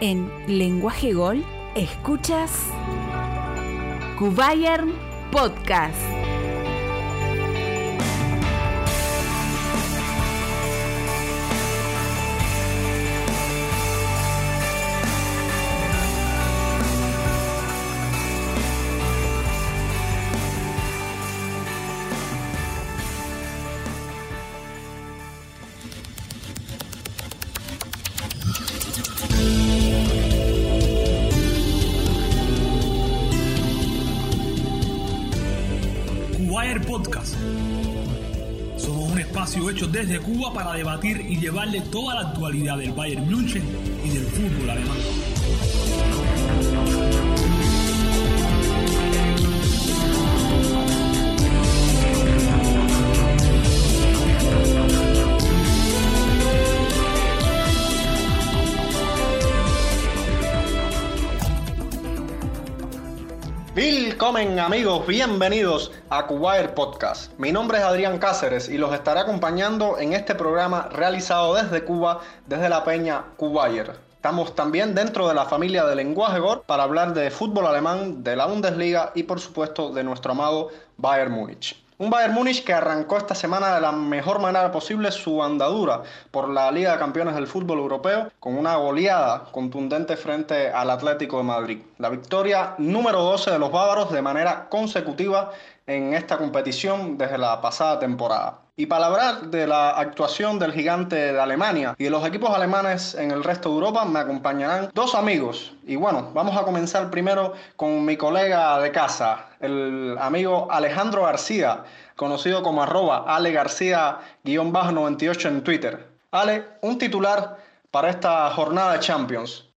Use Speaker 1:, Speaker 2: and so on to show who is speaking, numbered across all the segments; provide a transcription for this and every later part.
Speaker 1: En Lenguaje Gol, escuchas Kubayern Podcast.
Speaker 2: Desde Cuba para debatir y llevarle toda la actualidad del Bayern München y del fútbol alemán.
Speaker 3: Amigos, bienvenidos a Kuwait Podcast. Mi nombre es Adrián Cáceres y los estaré acompañando en este programa realizado desde Cuba, desde la peña Kuwait. Estamos también dentro de la familia de Lenguaje Gol para hablar de fútbol alemán, de la Bundesliga y por supuesto de nuestro amado Bayern Múnich. Un Bayern Múnich que arrancó esta semana de la mejor manera posible su andadura por la Liga de Campeones del Fútbol Europeo con una goleada contundente frente al Atlético de Madrid. La victoria número 12 de los bávaros de manera consecutiva en esta competición desde la pasada temporada. Y para hablar de la actuación del gigante de Alemania y de los equipos alemanes en el resto de Europa, me acompañarán dos amigos. Y bueno, vamos a comenzar primero con mi colega de casa, el amigo Alejandro García, conocido como arroba Ale García-98 en Twitter. Ale, un titular para esta jornada de Champions.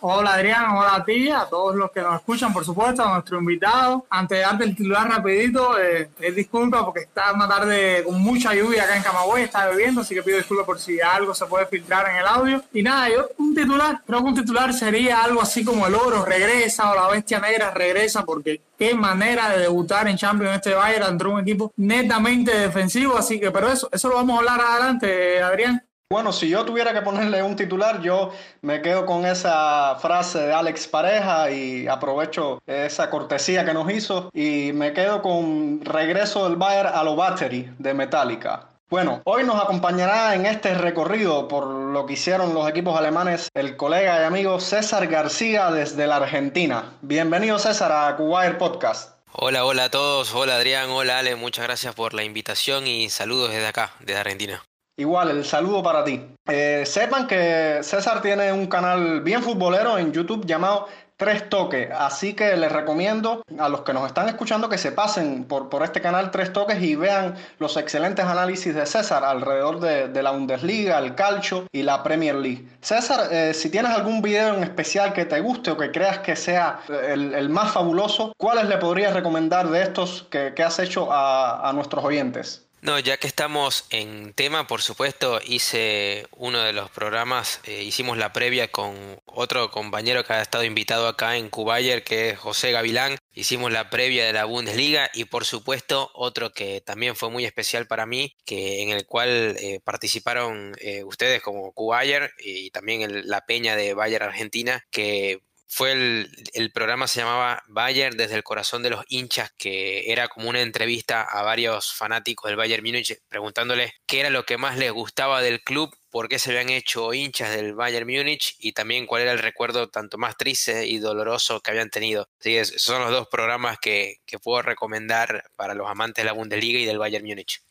Speaker 4: Hola Adrián, hola a ti, a todos los que nos escuchan, por supuesto, a nuestro invitado. Antes de darte el titular rapidito, eh, disculpa porque está una tarde con mucha lluvia acá en Camagüey, está bebiendo, así que pido disculpas por si algo se puede filtrar en el audio. Y nada, yo un titular, creo que un titular sería algo así como el oro regresa o la bestia negra regresa porque qué manera de debutar en Champions este Bayern entre un equipo netamente defensivo, así que pero eso, eso lo vamos a hablar adelante, Adrián.
Speaker 3: Bueno, si yo tuviera que ponerle un titular, yo me quedo con esa frase de Alex Pareja y aprovecho esa cortesía que nos hizo y me quedo con regreso del Bayern a lo Battery de Metallica. Bueno, hoy nos acompañará en este recorrido por lo que hicieron los equipos alemanes el colega y amigo César García desde la Argentina. Bienvenido César a Kuwait Podcast.
Speaker 5: Hola, hola a todos, hola Adrián, hola Ale, muchas gracias por la invitación y saludos desde acá, desde Argentina.
Speaker 3: Igual, el saludo para ti. Eh, sepan que César tiene un canal bien futbolero en YouTube llamado Tres Toques, así que les recomiendo a los que nos están escuchando que se pasen por, por este canal Tres Toques y vean los excelentes análisis de César alrededor de, la Bundesliga, el calcio y la Premier League. César, eh, si tienes algún video en especial que te guste o que creas que sea el, el más fabuloso, ¿cuáles le podrías recomendar de estos que, que has hecho a, a nuestros oyentes?
Speaker 5: No, ya que estamos en tema, por supuesto, hice uno de los programas, eh, hicimos la previa con otro compañero que ha estado invitado acá en Cubayer, que es José Gavilán. Hicimos la previa de la Bundesliga y por supuesto otro que también fue muy especial para mí, que en el cual eh, participaron eh, ustedes como Cubayer y también el, la peña de Bayer Argentina, que fue el, programa se llamaba Bayern desde el corazón de los hinchas, que era como una entrevista a varios fanáticos del Bayern Múnich preguntándoles qué era lo que más les gustaba del club, por qué se habían hecho hinchas del Bayern Múnich y también cuál era el recuerdo tanto más triste y doloroso que habían tenido. Así esos son los dos programas que, que puedo recomendar para los amantes de la Bundesliga y del Bayern Múnich.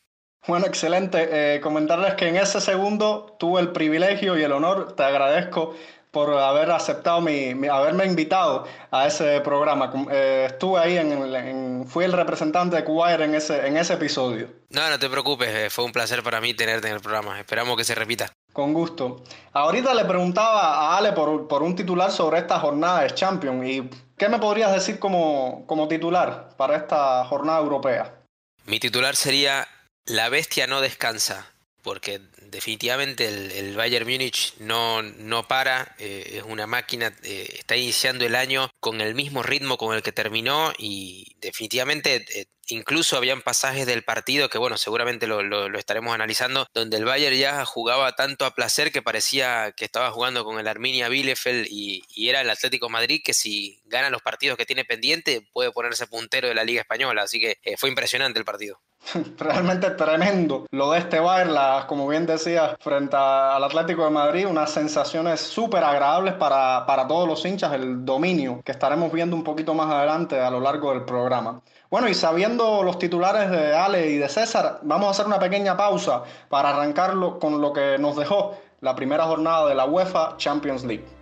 Speaker 3: Bueno, excelente. Eh, comentarles que en ese segundo tuve el privilegio y el honor, te agradezco por haber aceptado mi, mi, haberme invitado a ese programa. Eh, estuve ahí, en, en, fui el representante de Kuwait en ese, en ese episodio.
Speaker 5: No, no te preocupes, eh, fue un placer para mí tenerte en el programa. Esperamos que se repita.
Speaker 3: Con gusto. Ahorita le preguntaba a Ale por, por un titular sobre esta jornada de Champions. ¿Y qué me podrías decir como, como titular para esta jornada europea?
Speaker 5: Mi titular sería La bestia no descansa. porque definitivamente el, Bayern Múnich no, no para, eh, es una máquina, eh, está iniciando el año con el mismo ritmo con el que terminó y definitivamente eh, Incluso habían pasajes del partido que, bueno, seguramente lo, estaremos analizando, donde el Bayern ya jugaba tanto a placer que parecía que estaba jugando con el Arminia Bielefeld y, era el Atlético Madrid que si gana los partidos que tiene pendiente puede ponerse puntero de la Liga Española. Así que fue impresionante el partido.
Speaker 3: Realmente tremendo lo de este Bayern, como bien decía, frente al Atlético de Madrid, unas sensaciones súper agradables para, para todos los hinchas, el dominio que estaremos viendo un poquito más adelante a lo largo del programa. Bueno, y sabiendo los titulares de Ale y de César, vamos a hacer una pequeña pausa para arrancarlo con lo que nos dejó la primera jornada de la UEFA Champions League.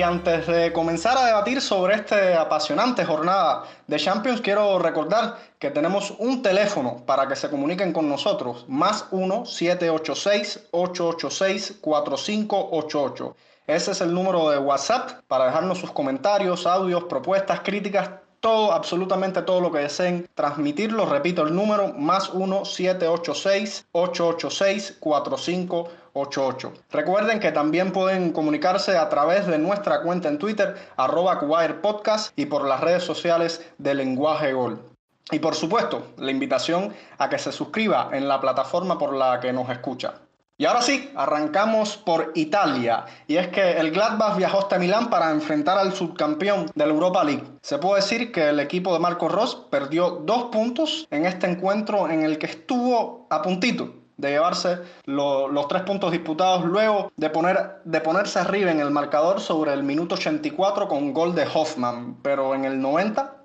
Speaker 3: Y antes de comenzar a debatir sobre esta apasionante jornada de Champions, quiero recordar que tenemos un teléfono para que se comuniquen con nosotros, más 1-786-886-4588. Ese es el número de WhatsApp para dejarnos sus comentarios, audios, propuestas, críticas, todo, absolutamente todo lo que deseen transmitirlo. Repito el número, más 1-786-886-4588. 88. Recuerden que también pueden comunicarse a través de nuestra cuenta en Twitter, arroba Podcast y por las redes sociales de Lenguaje Gol. Y por supuesto, la invitación a que se suscriba en la plataforma por la que nos escucha. Y ahora sí, arrancamos por Italia. Y es que el Gladbach viajó hasta Milán para enfrentar al subcampeón de la Europa League. Se puede decir que el equipo de Marco Ross perdió dos puntos en este encuentro en el que estuvo a puntito de llevarse los tres puntos disputados luego de, poner, de ponerse arriba en el marcador sobre el minuto 84 con gol de Hoffman, pero en el 90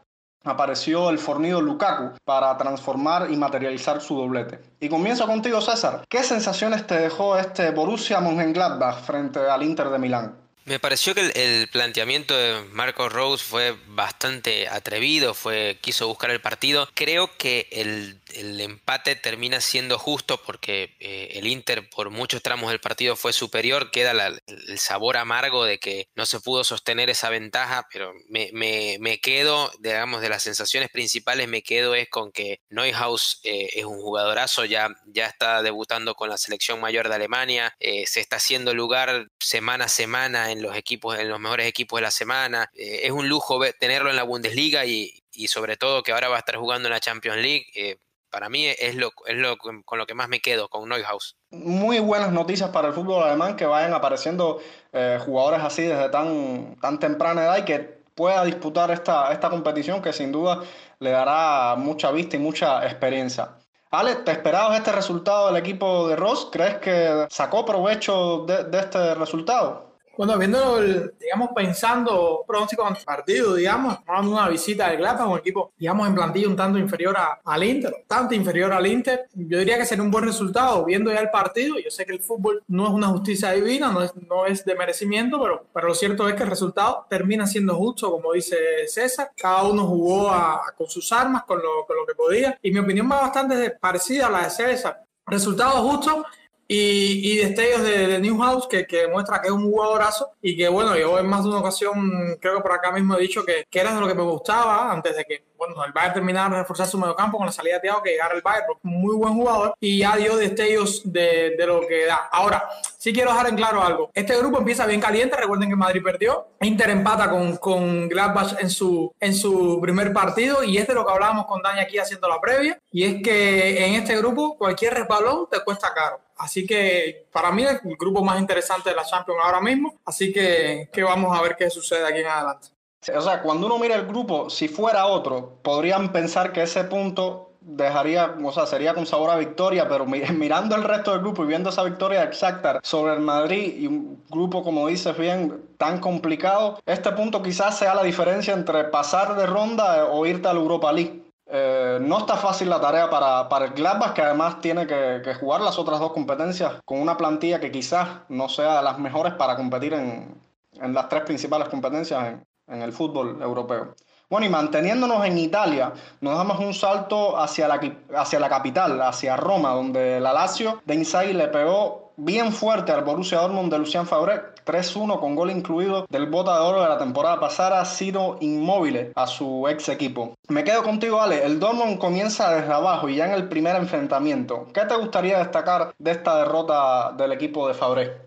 Speaker 3: apareció el fornido Lukaku para transformar y materializar su doblete. Y comienzo contigo César, ¿qué sensaciones te dejó este Borussia Mönchengladbach frente al Inter de Milán?
Speaker 5: Me pareció que el, planteamiento de Marco Rose fue bastante atrevido, fue quiso buscar el partido. Creo que el, empate termina siendo justo porque eh, el Inter por muchos tramos del partido fue superior. Queda el sabor amargo de que no se pudo sostener esa ventaja, pero me, me, quedo, digamos, de las sensaciones principales, me quedo es con que Neuhaus eh, es un jugadorazo, ya, ya está debutando con la selección mayor de Alemania, eh, se está haciendo lugar semana a semana en los equipos, en los mejores equipos de la semana. Es un lujo tenerlo en la Bundesliga y, sobre todo que ahora va a estar jugando en la Champions League. Para mí es lo, es lo con lo que más me quedo, con Neuhaus.
Speaker 3: Muy buenas noticias para el fútbol alemán que vayan apareciendo eh, jugadores así desde tan, tan temprana edad y que pueda disputar esta, esta competición que sin duda le dará mucha vista y mucha experiencia. Ale, ¿te esperabas este resultado del equipo de Ross? ¿Crees que sacó provecho de, de este resultado?
Speaker 4: Bueno, viendo, digamos, pensando pronóstico ante partido, digamos, una visita del Gladbach, un equipo, digamos, en plantilla un tanto inferior al Inter, tanto inferior al Inter, yo diría que sería un buen resultado viendo ya el partido. Yo sé que el fútbol no es una justicia divina, no es, no es de merecimiento, pero, pero lo cierto es que el resultado termina siendo justo, como dice César. Cada uno jugó con sus armas, con lo, con lo que podía, y mi opinión va bastante parecida a la de César. Resultado justo y, y destellos de, de Newhouse que, que demuestra que es un jugadorazo y que bueno, yo en más de una ocasión creo que por acá mismo he dicho que, que era de lo que me gustaba antes de que bueno, el Bayern terminara de reforzar su mediocampo con la salida de Thiago que llegara el Bayern, muy buen jugador y ya dio destellos de, de, lo que da. Ahora, sí quiero dejar en claro algo. Este grupo empieza bien caliente, recuerden que Madrid perdió, Inter empata con, con Gladbach en su, en su primer partido y es de lo que hablábamos con Dani aquí haciendo la previa y es que en este grupo cualquier resbalón te cuesta caro. Así que para mí es el grupo más interesante de la Champions ahora mismo. Así que, que vamos a ver qué sucede aquí en adelante.
Speaker 3: O sea, cuando uno mira el grupo, si fuera otro, podrían pensar que ese punto dejaría, o sea, sería con sabor a victoria, pero mirando el resto del grupo y viendo esa victoria exacta sobre el Madrid y un grupo, como dices bien, tan complicado, este punto quizás sea la diferencia entre pasar de ronda o irte a la Europa League. Eh, no está fácil la tarea para, para el Gladbach, que además tiene que, jugar las otras dos competencias con una plantilla que quizás no sea de las mejores para competir en, en las tres principales competencias en, el fútbol europeo. Bueno, y manteniéndonos en Italia, nos damos un salto hacia la, hacia la capital, hacia Roma, donde la Lazio de Inzaghi le pegó bien fuerte al Borussia Dortmund de Lucian Fabré, 3-1 con gol incluido del bota de oro de la temporada pasada, sido inmóvil a su ex equipo. Me quedo contigo, Ale. El Dortmund comienza desde abajo y ya en el primer enfrentamiento. ¿Qué te gustaría destacar de esta derrota del equipo de Fabré?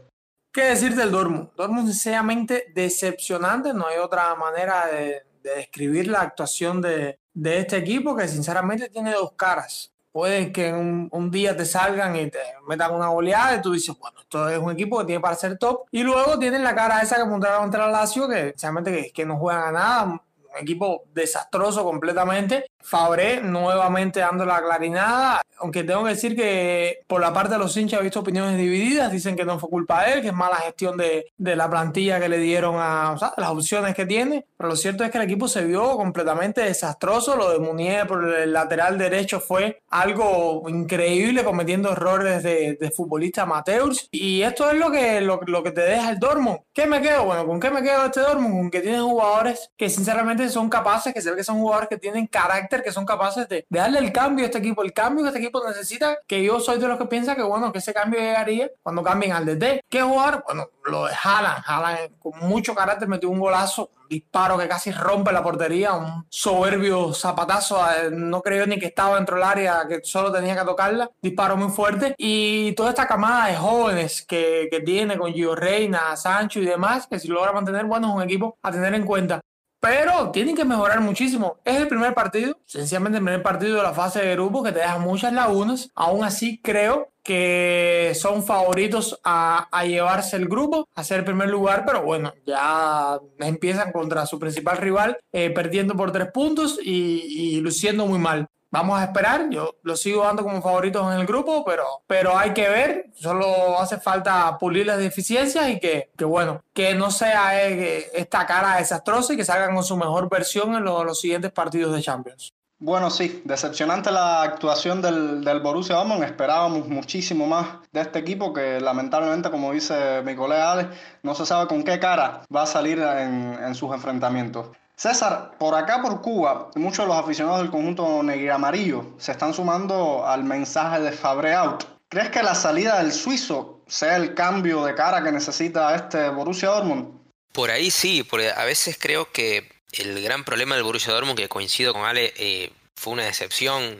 Speaker 4: ¿Qué decir del Dortmund? Dortmund sencillamente decepcionante, no hay otra manera de, describir la actuación de, este equipo que sinceramente tiene dos caras. Puede que un, un, día te salgan y te metan una goleada y tú dices, bueno, esto es un equipo que tiene para ser top. Y luego tienen la cara esa que montaron contra el Lazio, que sinceramente que, que no juegan a nada, un equipo desastroso completamente. Fabré nuevamente dando la clarinada, aunque tengo que decir que por la parte de los hinchas he visto opiniones divididas, dicen que no fue culpa de él, que es mala gestión de, de la plantilla que le dieron a o sea, las opciones que tiene, pero lo cierto es que el equipo se vio completamente desastroso, lo de Munier por el lateral derecho fue algo increíble, cometiendo errores de, de futbolista amateurs, y esto es lo que, lo, lo, que te deja el Dortmund. ¿Qué me quedo? Bueno, ¿con qué me quedo este Dortmund? Con que tiene jugadores que sinceramente son capaces, que se ve que son jugadores que tienen carácter que son capaces de, darle el cambio a este equipo. El cambio que este equipo necesita, que yo soy de los que piensa que, bueno, que ese cambio llegaría cuando cambien al DT. ¿Qué jugar? Bueno, lo de Haaland. Haaland con mucho carácter metió un golazo disparo que casi rompe la portería, un soberbio zapatazo, eh, no creo ni que estaba dentro del área, que solo tenía que tocarla, disparo muy fuerte, y toda esta camada de jóvenes que, que tiene con Gio Reina, Sancho y demás, que si logra mantener, bueno, es un equipo a tener en cuenta. Pero tienen que mejorar muchísimo. Es el primer partido, sencillamente el primer partido de la fase de grupo que te deja muchas lagunas. Aún así creo que son favoritos a, llevarse el grupo, a ser primer lugar, pero bueno, ya empiezan contra su principal rival, eh, perdiendo por tres puntos y, y luciendo muy mal. Vamos a esperar, yo lo sigo dando como favoritos en el grupo, pero, pero hay que ver, solo hace falta pulir las deficiencias y que, que bueno, que no sea eh, esta cara desastrosa y que salgan con su mejor versión en los, siguientes partidos de Champions.
Speaker 3: Bueno, sí, decepcionante la actuación del, del Borussia Dortmund. Esperábamos muchísimo más de este equipo que lamentablemente, como dice mi colega Alex, no se sabe con qué cara va a salir en, en sus enfrentamientos. César, por acá por Cuba, muchos de los aficionados del conjunto negro amarillo se están sumando al mensaje de Fabre Out. ¿Crees que la salida del suizo sea el cambio de cara que necesita este Borussia Dortmund?
Speaker 5: Por ahí sí, porque a veces creo que el gran problema del Borussia Dortmund, que coincido con Ale, eh, fue una decepción.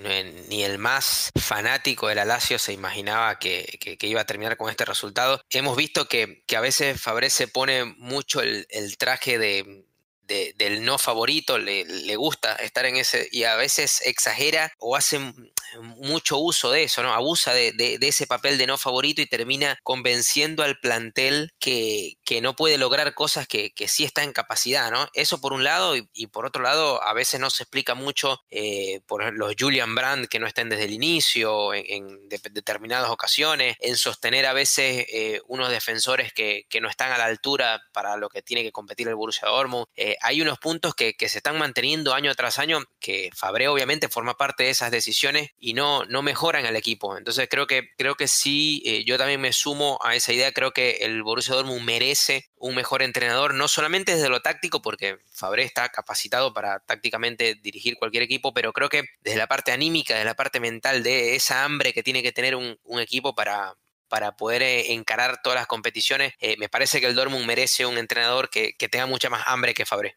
Speaker 5: Ni el más fanático del Alacio se imaginaba que, iba a terminar con este resultado. Hemos visto que, a veces Fabre se pone mucho el traje de, del no favorito, le, le, gusta estar en ese y a veces exagera o hace mucho uso de eso, ¿no? Abusa de, ese papel de no favorito y termina convenciendo al plantel que, no puede lograr cosas que, sí está en capacidad, ¿no? Eso por un lado y, por otro lado a veces no se explica mucho eh, por los Julian Brandt que no estén desde el inicio, en, determinadas ocasiones, en sostener a veces eh, unos defensores que, no están a la altura para lo que tiene que competir el Borussia Dortmund. Eh, hay unos puntos que, se están manteniendo año tras año que Fabre obviamente forma parte de esas decisiones y no, no mejoran al equipo. Entonces creo que, creo que sí, eh, yo también me sumo a esa idea, creo que el Borussia Dortmund merece un mejor entrenador, no solamente desde lo táctico, porque Fabré está capacitado para tácticamente dirigir cualquier equipo, pero creo que desde la parte anímica, desde la parte mental, de esa hambre que tiene que tener un, equipo para, para poder eh, encarar todas las competiciones, eh, me parece que el Dortmund merece un entrenador que, que tenga mucha más hambre que Fabré.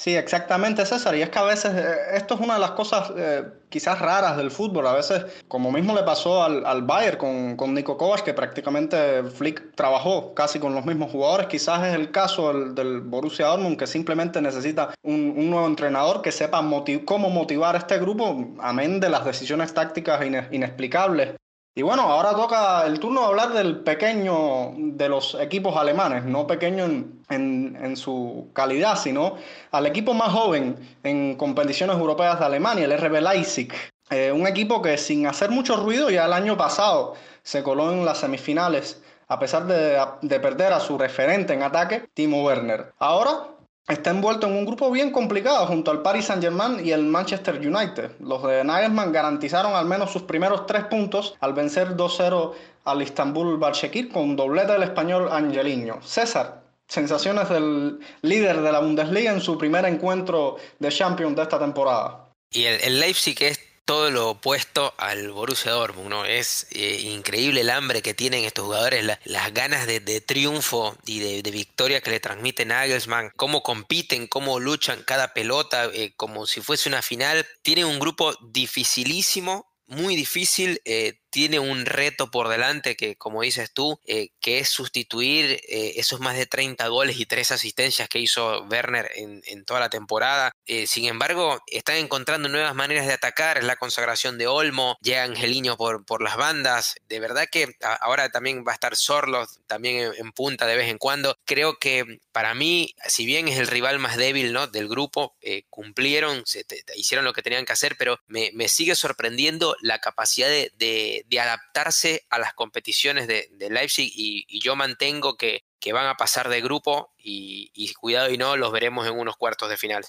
Speaker 3: Sí, exactamente, César. Y es que a veces eh, esto es una de las cosas eh, quizás raras del fútbol. A veces, como mismo le pasó al, al Bayern con, con Nico Kovac, que prácticamente Flick trabajó casi con los mismos jugadores. Quizás es el caso del, Borussia Dortmund, que simplemente necesita un, un nuevo entrenador que sepa cómo motivar a este grupo, amén de las decisiones tácticas inexplicables y bueno, ahora toca el turno de hablar del pequeño de los equipos alemanes, no pequeño en, su calidad, sino al equipo más joven en competiciones europeas de Alemania, el RB Leipzig. Eh, un equipo que sin hacer mucho ruido ya el año pasado se coló en las semifinales, a pesar de, de perder a su referente en ataque, Timo Werner. Ahora está envuelto en un grupo bien complicado junto al Paris Saint-Germain y el Manchester United. Los de Nagelsmann garantizaron al menos sus primeros tres puntos al vencer 2-0 al Istanbul Başakşehir con doblete del español Angeliño. César, sensaciones del líder de la Bundesliga en su primer encuentro de Champions de esta temporada.
Speaker 5: Y el, el Leipzig es todo lo opuesto al Borussia Dortmund, ¿no? Es eh, increíble el hambre que tienen estos jugadores, las ganas de, triunfo y de, victoria que le transmiten Nagelsmann, cómo compiten, cómo luchan cada pelota, eh, como si fuese una final. Tienen un grupo dificilísimo, muy difícil, eh, tiene un reto por delante que, como dices tú, eh, que es sustituir eh, esos más de 30 goles y 3 asistencias que hizo Werner en, toda la temporada. Eh, sin embargo, están encontrando nuevas maneras de atacar, es la consagración de Olmo, llega Angeliño por, por las bandas. De verdad que ahora también va a estar Sorlos también en, punta de vez en cuando. Creo que para mí, si bien es el rival más débil ¿no? del grupo, cumplieron, se, hicieron lo que tenían que hacer, pero me, sigue sorprendiendo la capacidad de de, adaptarse a las competiciones de, Leipzig y, yo mantengo que, van a pasar de grupo y, cuidado y no, los veremos en unos cuartos de final.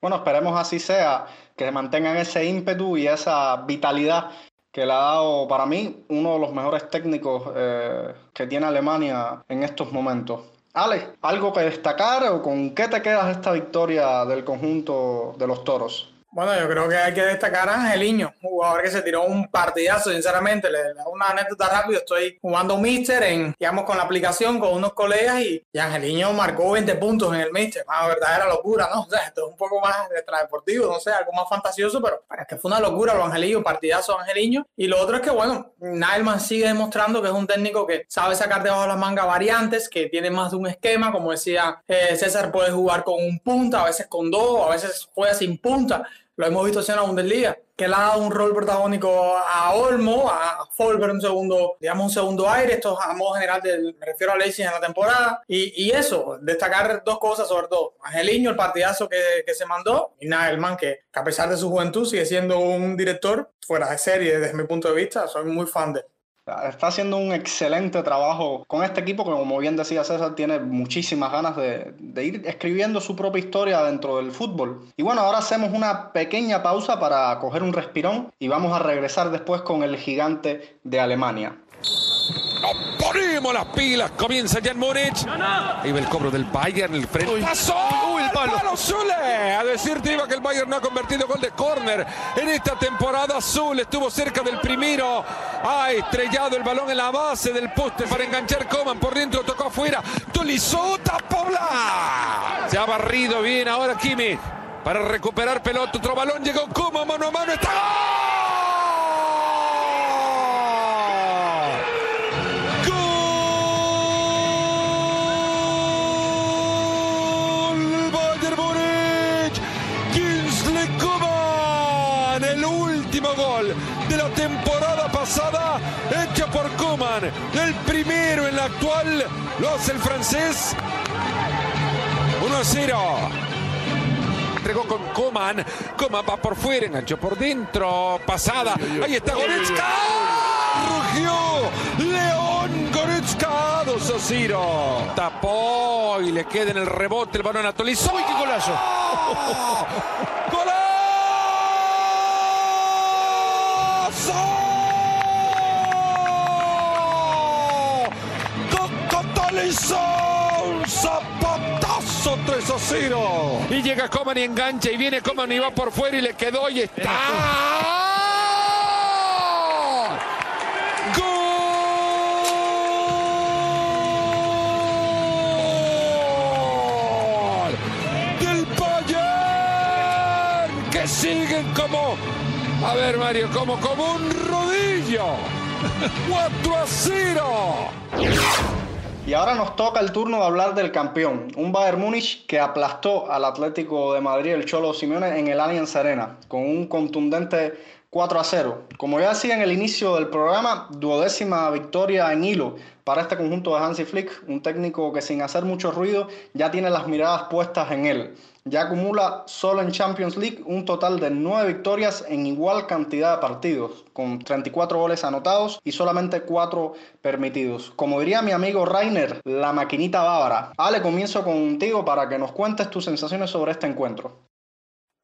Speaker 3: Bueno, esperemos así sea, que mantengan ese ímpetu y esa vitalidad que le ha dado para mí uno de los mejores técnicos eh, que tiene Alemania en estos momentos. Ale, ¿algo que destacar o con qué te quedas esta victoria del conjunto de los toros?
Speaker 4: Bueno, yo creo que hay que destacar a Angeliño, jugador que se tiró un partidazo, sinceramente. Le da una anécdota rápido. Estoy jugando Mister en, digamos, con la aplicación con unos colegas y, y Angeliño marcó 20 puntos en el Mister. Una verdadera locura, ¿no? O sea, esto es un poco más extradeportivo, no sé, algo más fantasioso, pero para que fue una locura lo Angelillo, partidazo Angeliño. Y lo otro es que, bueno, Nailman sigue demostrando que es un técnico que sabe sacar debajo de las mangas variantes, que tiene más de un esquema. Como decía eh, César, puede jugar con un punta, a veces con dos, a veces juega sin punta lo hemos visto en la Bundesliga, que le ha dado un rol protagónico a Olmo, a Folber un segundo, digamos un segundo aire, esto a modo general, del, me refiero a Leipzig en la temporada, y, eso, destacar dos cosas sobre todo, Angeliño, el partidazo que, que se mandó, y Nagelman, que, que a pesar de su juventud sigue siendo un director fuera de serie desde mi punto de vista, soy muy fan de él.
Speaker 3: Está haciendo un excelente trabajo con este equipo que, como bien decía César, tiene muchísimas ganas de, ir escribiendo su propia historia dentro del fútbol. Y bueno, ahora hacemos una pequeña pausa para coger un respirón y vamos a regresar después con el gigante de Alemania.
Speaker 6: Nos ponemos las pilas, comienza Jan Múnich. Ahí va el cobro del Bayern, el frente. Uy, el palo. Zule. A decirte iba que el Bayern no ha convertido gol de córner en esta temporada. Azul estuvo cerca del primero. Ha estrellado el balón en la base del poste para enganchar Coman. Por dentro tocó afuera. Tolisota Pobla. Se ha barrido bien ahora Kimi. Para recuperar pelota. Otro balón llegó Coman mano a mano. ¡Está de El primero en la actual lo hace el francés. 1 a 0. Entregó con Coman. Coman va por fuera, enganchó por dentro. Pasada. Ahí está Goretzka. Rugió. León Goretzka. 2 a 0. Tapó y le queda en el rebote el balón a Tolizo. ¡Uy, qué golazo! ¡Golazo! Un zapatazo 3 a 0. Y llega Coman y engancha y viene Coman y va por fuera y le quedó y está. ¡Gol! Del Bayern que siguen como a ver Mario, como como un rodillo. 4 a 0.
Speaker 3: Y ahora nos toca el turno de hablar del campeón, un Bayern Múnich que aplastó al Atlético de Madrid, el Cholo Simeone, en el Allianz Arena, con un contundente 4 a 0. Como ya decía en el inicio del programa, duodécima victoria en hilo para este conjunto de Hansi Flick, un técnico que sin hacer mucho ruido ya tiene las miradas puestas en él. Ya acumula solo en Champions League un total de 9 victorias en igual cantidad de partidos, con 34 goles anotados y solamente 4 permitidos. Como diría mi amigo Rainer, la maquinita bávara. Ale, comienzo contigo para que nos cuentes tus sensaciones sobre este encuentro.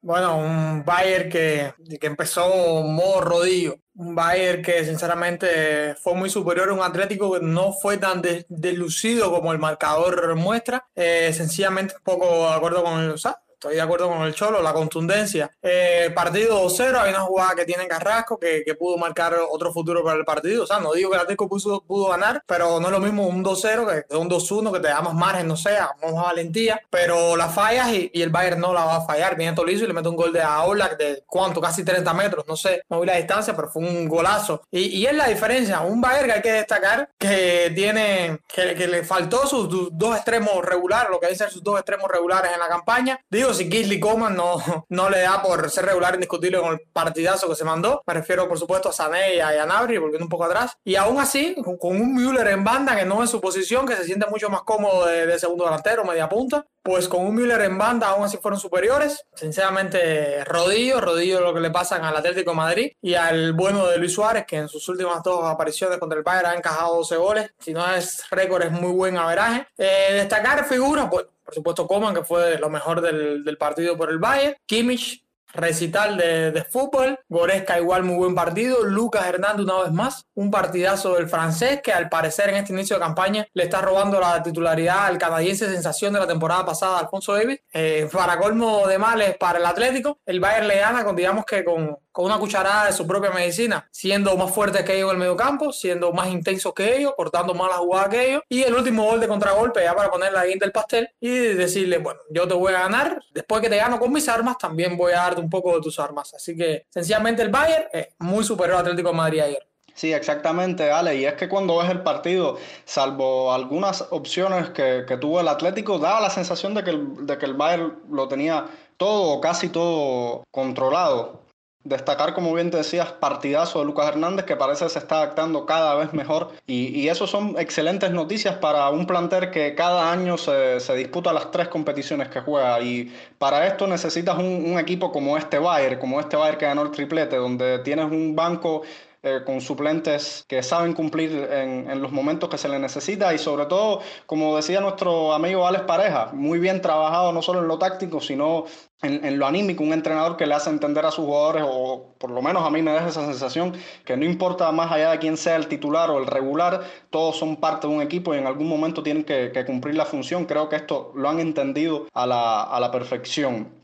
Speaker 4: Bueno, un Bayern que, que empezó modo rodillo. Un Bayern que sinceramente fue muy superior a un Atlético que no fue tan deslucido como el marcador muestra. Eh, sencillamente un poco de acuerdo con el, Estoy de acuerdo con el Cholo, la contundencia. Eh, partido 2-0, hay una jugada que tiene Carrasco que, que, pudo marcar otro futuro para el partido. O sea, no digo que el Atlético pudo, pudo ganar, pero no es lo mismo un 2-0 que un 2-1 que te da más margen, no sé, más valentía. Pero la fallas y, y, el Bayern no la va a fallar. Viene Tolizo y le mete un gol de Aulak de cuánto, casi 30 metros, no sé, no vi la distancia, pero fue un golazo. Y, y es la diferencia. Un Bayern que hay que destacar que tiene, que, que le faltó sus dos extremos regulares, lo que dicen sus dos extremos regulares en la campaña. Digo, si Gisli Coman no, no le da por ser regular indiscutible con el partidazo que se mandó. Me refiero, por supuesto, a Sané y a Nabri, volviendo un poco atrás. Y aún así, con un Müller en banda, que no es su posición, que se siente mucho más cómodo de, de segundo delantero, media punta, pues con un Müller en banda aún así fueron superiores. Sinceramente, Rodillo, Rodillo lo que le pasan al Atlético de Madrid y al bueno de Luis Suárez, que en sus últimas dos apariciones contra el Bayern ha encajado 12 goles. Si no es récord, es muy buen averaje. Eh, destacar figuras, pues por supuesto Coman, que fue lo mejor del, del partido por el Bayern. Kimmich, recital de, de, fútbol. Goresca igual muy buen partido. Lucas Hernández una vez más. Un partidazo del francés que al parecer en este inicio de campaña le está robando la titularidad al canadiense sensación de la temporada pasada, Alfonso Davis. Eh, para colmo de males para el Atlético, el Bayern le gana con digamos que con, con una cucharada de su propia medicina, siendo más fuerte que ellos en el medio campo, siendo más intensos que ellos, cortando más la jugada que ellos. Y el último gol de contragolpe ya para poner la guinda del pastel y decirle, bueno, yo te voy a ganar. Después que te gano con mis armas, también voy a darte un poco de tus armas. Así que sencillamente el Bayern es muy superior al Atlético de Madrid ayer.
Speaker 3: Sí, exactamente, Ale. Y es que cuando ves el partido, salvo algunas opciones que, que tuvo el Atlético, daba la sensación de que, el, de que el Bayern lo tenía todo o casi todo controlado. Destacar, como bien te decías, partidazo de Lucas Hernández que parece se está adaptando cada vez mejor. Y, y eso son excelentes noticias para un plantel que cada año se, se, disputa las tres competiciones que juega. Y para esto necesitas un, un equipo como este Bayern, como este Bayern que ganó el triplete, donde tienes un banco eh, con suplentes que saben cumplir en, en, los momentos que se les necesita y sobre todo, como decía nuestro amigo Alex Pareja, muy bien trabajado no solo en lo táctico, sino en, en, lo anímico, un entrenador que le hace entender a sus jugadores, o por lo menos a mí me deja esa sensación, que no importa más allá de quién sea el titular o el regular, todos son parte de un equipo y en algún momento tienen que, que cumplir la función. Creo que esto lo han entendido a la, a la perfección.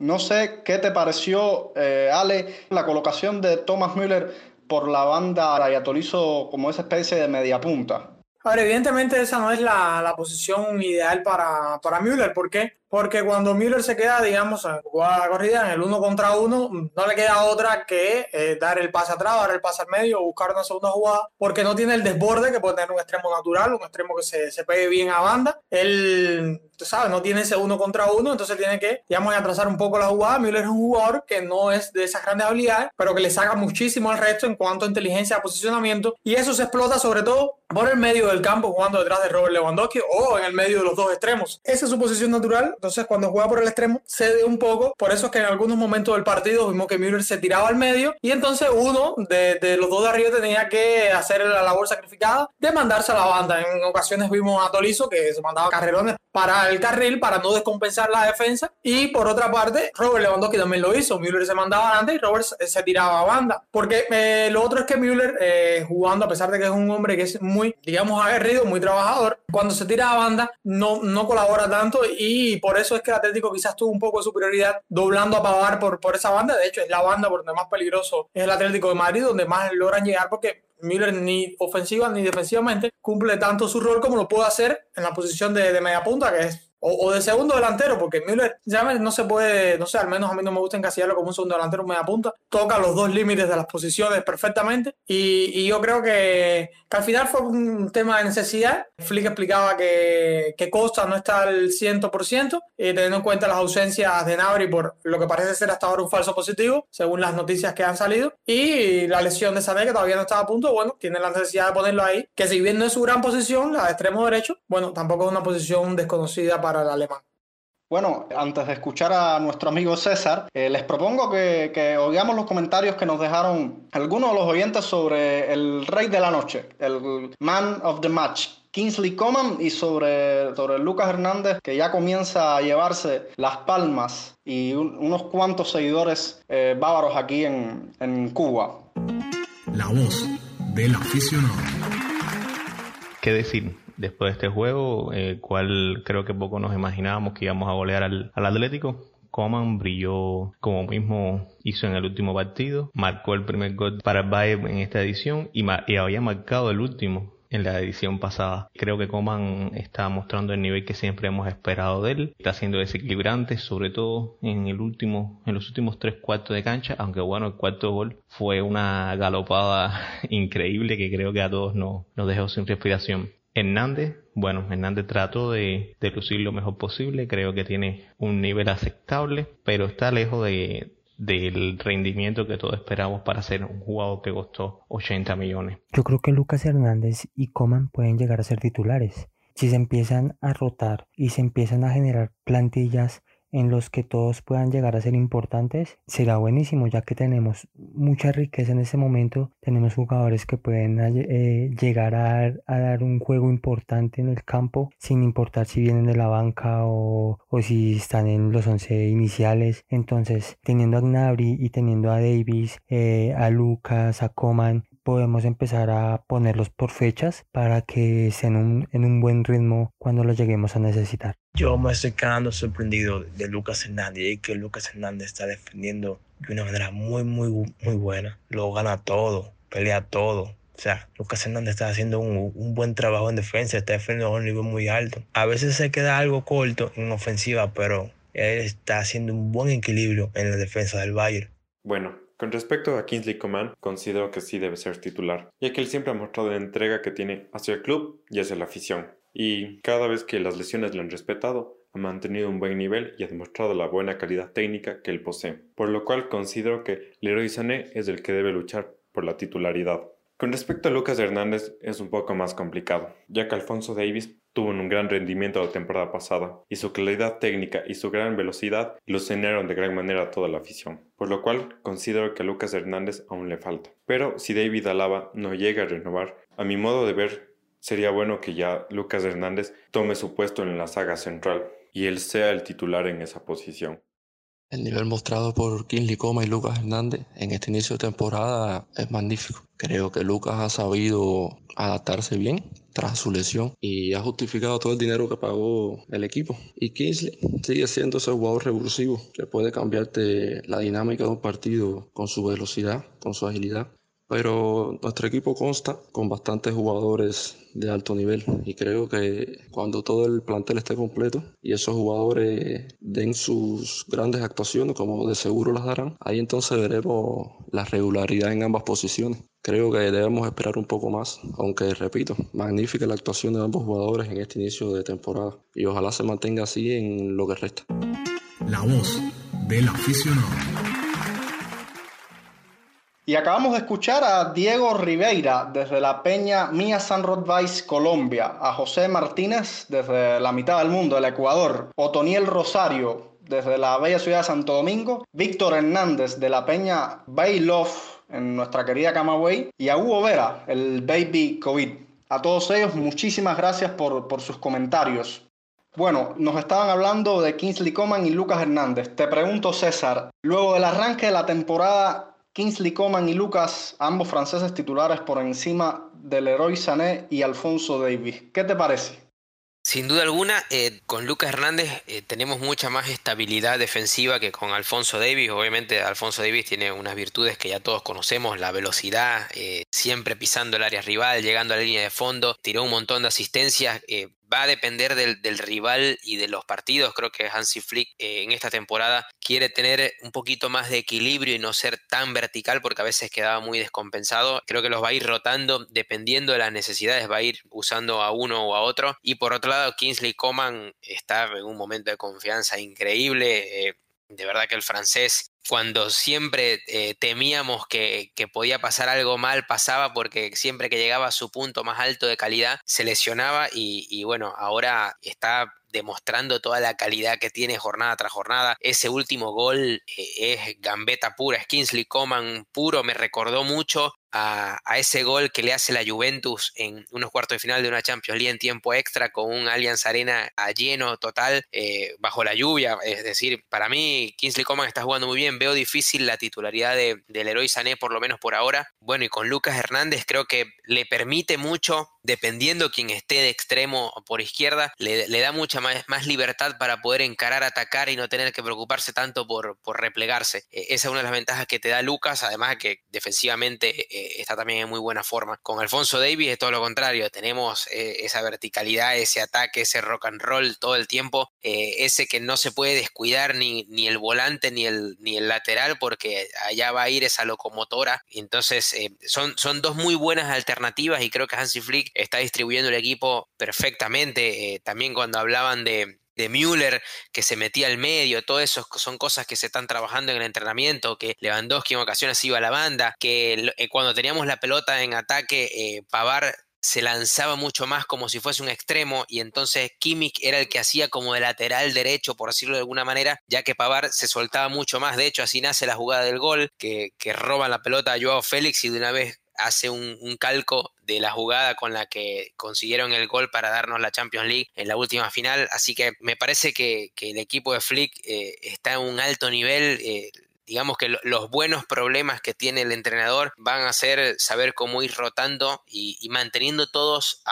Speaker 3: No sé qué te pareció, eh, Ale, la colocación de Thomas Müller por la banda Arayatolizo como esa especie de media punta.
Speaker 4: Ahora, evidentemente esa no es la, la posición ideal para, para Müller. ¿Por qué? Porque cuando Müller se queda, digamos, en jugada corrida, en el uno contra uno, no le queda otra que eh, dar el pase atrás, dar el pase al medio, buscar una segunda jugada, porque no tiene el desborde que puede tener un extremo natural, un extremo que se, se pegue bien a banda. Él, tú sabes, no tiene ese uno contra uno, entonces tiene que, digamos, atrasar un poco la jugada. Müller es un jugador que no es de esas grandes habilidades, pero que le saca muchísimo al resto en cuanto a inteligencia de posicionamiento, y eso se explota sobre todo por el medio del campo, jugando detrás de Robert Lewandowski o en el medio de los dos extremos. Esa es su posición natural entonces, cuando juega por el extremo, cede un poco. Por eso es que en algunos momentos del partido vimos que Müller se tiraba al medio. Y entonces uno de, de, los dos de arriba tenía que hacer la labor sacrificada de mandarse a la banda. En ocasiones vimos a Tolizo que se mandaba carrerones para el carril para no descompensar la defensa. Y por otra parte, Robert Lewandowski también lo hizo. Müller se mandaba adelante y Robert se tiraba a banda. Porque eh, lo otro es que Müller, eh, jugando, a pesar de que es un hombre que es muy, digamos, aguerrido, muy trabajador, cuando se tira a banda no, no colabora tanto y por por eso es que el Atlético quizás tuvo un poco de superioridad doblando a Pavar por, por esa banda. De hecho, es la banda por donde más peligroso es el Atlético de Madrid, donde más logran llegar porque Müller ni ofensiva ni defensivamente cumple tanto su rol como lo puede hacer en la posición de, de media punta, que es o, de segundo delantero, porque Müller ya no se puede, no sé, al menos a mí no me gusta encasillarlo como un segundo delantero, me apunta, toca los dos límites de las posiciones perfectamente y, yo creo que, al final fue un tema de necesidad. Flick explicaba que, que Costa no está al 100%, y teniendo en cuenta las ausencias de Nabri por lo que parece ser hasta ahora un falso positivo, según las noticias que han salido, y la lesión de Sané, que todavía no estaba a punto, bueno, tiene la necesidad de ponerlo ahí, que si bien no es su gran posición, la de extremo derecho, bueno, tampoco es una posición desconocida para el alemán.
Speaker 3: Bueno, antes de escuchar a nuestro amigo César, eh, les propongo que, que, oigamos los comentarios que nos dejaron algunos de los oyentes sobre el rey de la noche, el man of the match, Kingsley Coman, y sobre, sobre Lucas Hernández, que ya comienza a llevarse las palmas y unos cuantos seguidores eh, bávaros aquí en, en Cuba.
Speaker 2: La voz del aficionado.
Speaker 7: ¿Qué decir? Después de este juego, eh, cual creo que poco nos imaginábamos que íbamos a golear al, Atlético. Coman brilló como mismo hizo en el último partido, marcó el primer gol para Bayern en esta edición y, y había marcado el último en la edición pasada. Creo que Coman está mostrando el nivel que siempre hemos esperado de él. Está siendo desequilibrante, sobre todo en el último, en los últimos tres cuartos de cancha, aunque bueno, el cuarto gol fue una galopada increíble que creo que a todos nos, nos dejó sin respiración. Hernández, bueno, Hernández trató de, lucir lo mejor posible, creo que tiene un nivel aceptable, pero está lejos de, del rendimiento que todos esperamos para ser un jugador que costó 80 millones.
Speaker 8: Yo creo que Lucas Hernández y Coman pueden llegar a ser titulares. Si se empiezan a rotar y se empiezan a generar plantillas en los que todos puedan llegar a ser importantes, será buenísimo ya que tenemos mucha riqueza en ese momento, tenemos jugadores que pueden eh, llegar a, dar un juego importante en el campo sin importar si vienen de la banca o, si están en los 11 iniciales, entonces teniendo a Gnabry y teniendo a Davis, eh, a Lucas, a Coman, podemos empezar a ponerlos por fechas para que estén en un buen ritmo cuando los lleguemos a necesitar.
Speaker 9: Yo me estoy quedando sorprendido de Lucas Hernández y que Lucas Hernández está defendiendo de una manera muy, muy, muy buena. Lo gana todo, pelea todo. O sea, Lucas Hernández está haciendo un, un, buen trabajo en defensa, está defendiendo a un nivel muy alto. A veces se queda algo corto en ofensiva, pero él está haciendo un buen equilibrio en la defensa del Bayern.
Speaker 10: Bueno, con respecto a Kingsley Coman, considero que sí debe ser titular, ya que él siempre ha mostrado la entrega que tiene hacia el club y hacia la afición. Y cada vez que las lesiones le han respetado, ha mantenido un buen nivel y ha demostrado la buena calidad técnica que él posee, por lo cual considero que Leroy Sané es el que debe luchar por la titularidad. Con respecto a Lucas Hernández es un poco más complicado, ya que Alfonso Davis tuvo un gran rendimiento la temporada pasada y su calidad técnica y su gran velocidad lo cenaron de gran manera a toda la afición, por lo cual considero que a Lucas Hernández aún le falta. Pero si David Alaba no llega a renovar, a mi modo de ver, sería bueno que ya Lucas Hernández tome su puesto en la saga central y él sea el titular en esa posición.
Speaker 11: El nivel mostrado por Kingsley Coma y Lucas Hernández en este inicio de temporada es magnífico. Creo que Lucas ha sabido adaptarse bien tras su lesión y ha justificado todo el dinero que pagó el equipo. Y Kingsley sigue siendo ese jugador revulsivo que puede cambiarte la dinámica de un partido con su velocidad, con su agilidad pero nuestro equipo consta con bastantes jugadores de alto nivel y creo que cuando todo el plantel esté completo y esos jugadores den sus grandes actuaciones como de seguro las darán, ahí entonces veremos la regularidad en ambas posiciones. Creo que debemos esperar un poco más, aunque repito, magnífica la actuación de ambos jugadores en este inicio de temporada y ojalá se mantenga así en lo que resta.
Speaker 2: La voz del aficionado.
Speaker 3: Y acabamos de escuchar a Diego Ribeira desde la peña Mía San Rodvais, Colombia, a José Martínez desde la mitad del mundo, el Ecuador, Otoniel Rosario desde la bella ciudad de Santo Domingo, Víctor Hernández de la peña Bay Love en nuestra querida Camagüey y a Hugo Vera, el Baby COVID. A todos ellos, muchísimas gracias por, por sus comentarios. Bueno, nos estaban hablando de Kingsley Coman y Lucas Hernández. Te pregunto, César, luego del arranque de la temporada, Kingsley Coman y Lucas, ambos franceses titulares por encima del Leroy Sané y Alfonso Davis. ¿Qué te parece?
Speaker 5: Sin duda alguna, eh, con Lucas Hernández eh, tenemos mucha más estabilidad defensiva que con Alfonso Davis. Obviamente Alfonso Davis tiene unas virtudes que ya todos conocemos, la velocidad, eh, siempre pisando el área rival, llegando a la línea de fondo, tiró un montón de asistencias va a depender del, rival y de los partidos. Creo que Hansi Flick eh, en esta temporada quiere tener un poquito más de equilibrio y no ser tan vertical porque a veces quedaba muy descompensado. Creo que los va a ir rotando dependiendo de las necesidades, va a ir usando a uno o a otro. Y por otro lado, Kingsley Coman está en un momento de confianza increíble. Eh, de verdad que el francés, cuando siempre eh, temíamos que, podía pasar algo mal, pasaba porque siempre que llegaba a su punto más alto de calidad, se lesionaba y, bueno, ahora está demostrando toda la calidad que tiene jornada tras jornada. Ese último gol eh, es gambeta pura, es Kingsley Coman puro, me recordó mucho a, ese gol que le hace la Juventus en unos cuartos de final de una Champions League en tiempo extra con un Allianz Arena a lleno total eh, bajo la lluvia. Es decir, para mí Kingsley Coman está jugando muy bien. Veo difícil la titularidad de, del héroe Sané por lo menos por ahora. Bueno, y con Lucas Hernández creo que le permite mucho, dependiendo quién esté de extremo por izquierda, le, da mucha más, libertad para poder encarar, atacar y no tener que preocuparse tanto por, por replegarse. E, esa es una de las ventajas que te da Lucas, además que defensivamente está también en muy buena forma. Con Alfonso Davis es todo lo contrario, tenemos eh, esa verticalidad, ese ataque, ese rock and roll todo el tiempo, eh, ese que no se puede descuidar ni, ni el volante ni el, ni el lateral porque allá va a ir esa locomotora. Entonces eh, son, son dos muy buenas alternativas y creo que Hansi Flick está distribuyendo el equipo perfectamente. también cuando hablaban de, de Müller que se metía al medio, todo eso son cosas que se están trabajando en el entrenamiento, que Lewandowski en ocasiones iba a la banda, que eh, cuando teníamos la pelota en ataque, eh, Pavar se lanzaba mucho más como si fuese un extremo y entonces Kimmich era el que hacía como de lateral derecho, por decirlo de alguna manera, ya que Pavar se soltaba mucho más. De hecho, así nace la jugada del gol, que, que roban la pelota a Joao Félix y de una vez hace un, calco de la jugada con la que consiguieron el gol para darnos la Champions League en la última final. Así que me parece que, el equipo de Flick eh, está en un alto nivel. Eh, digamos que los buenos problemas que tiene el entrenador van a ser saber cómo ir rotando y, manteniendo todos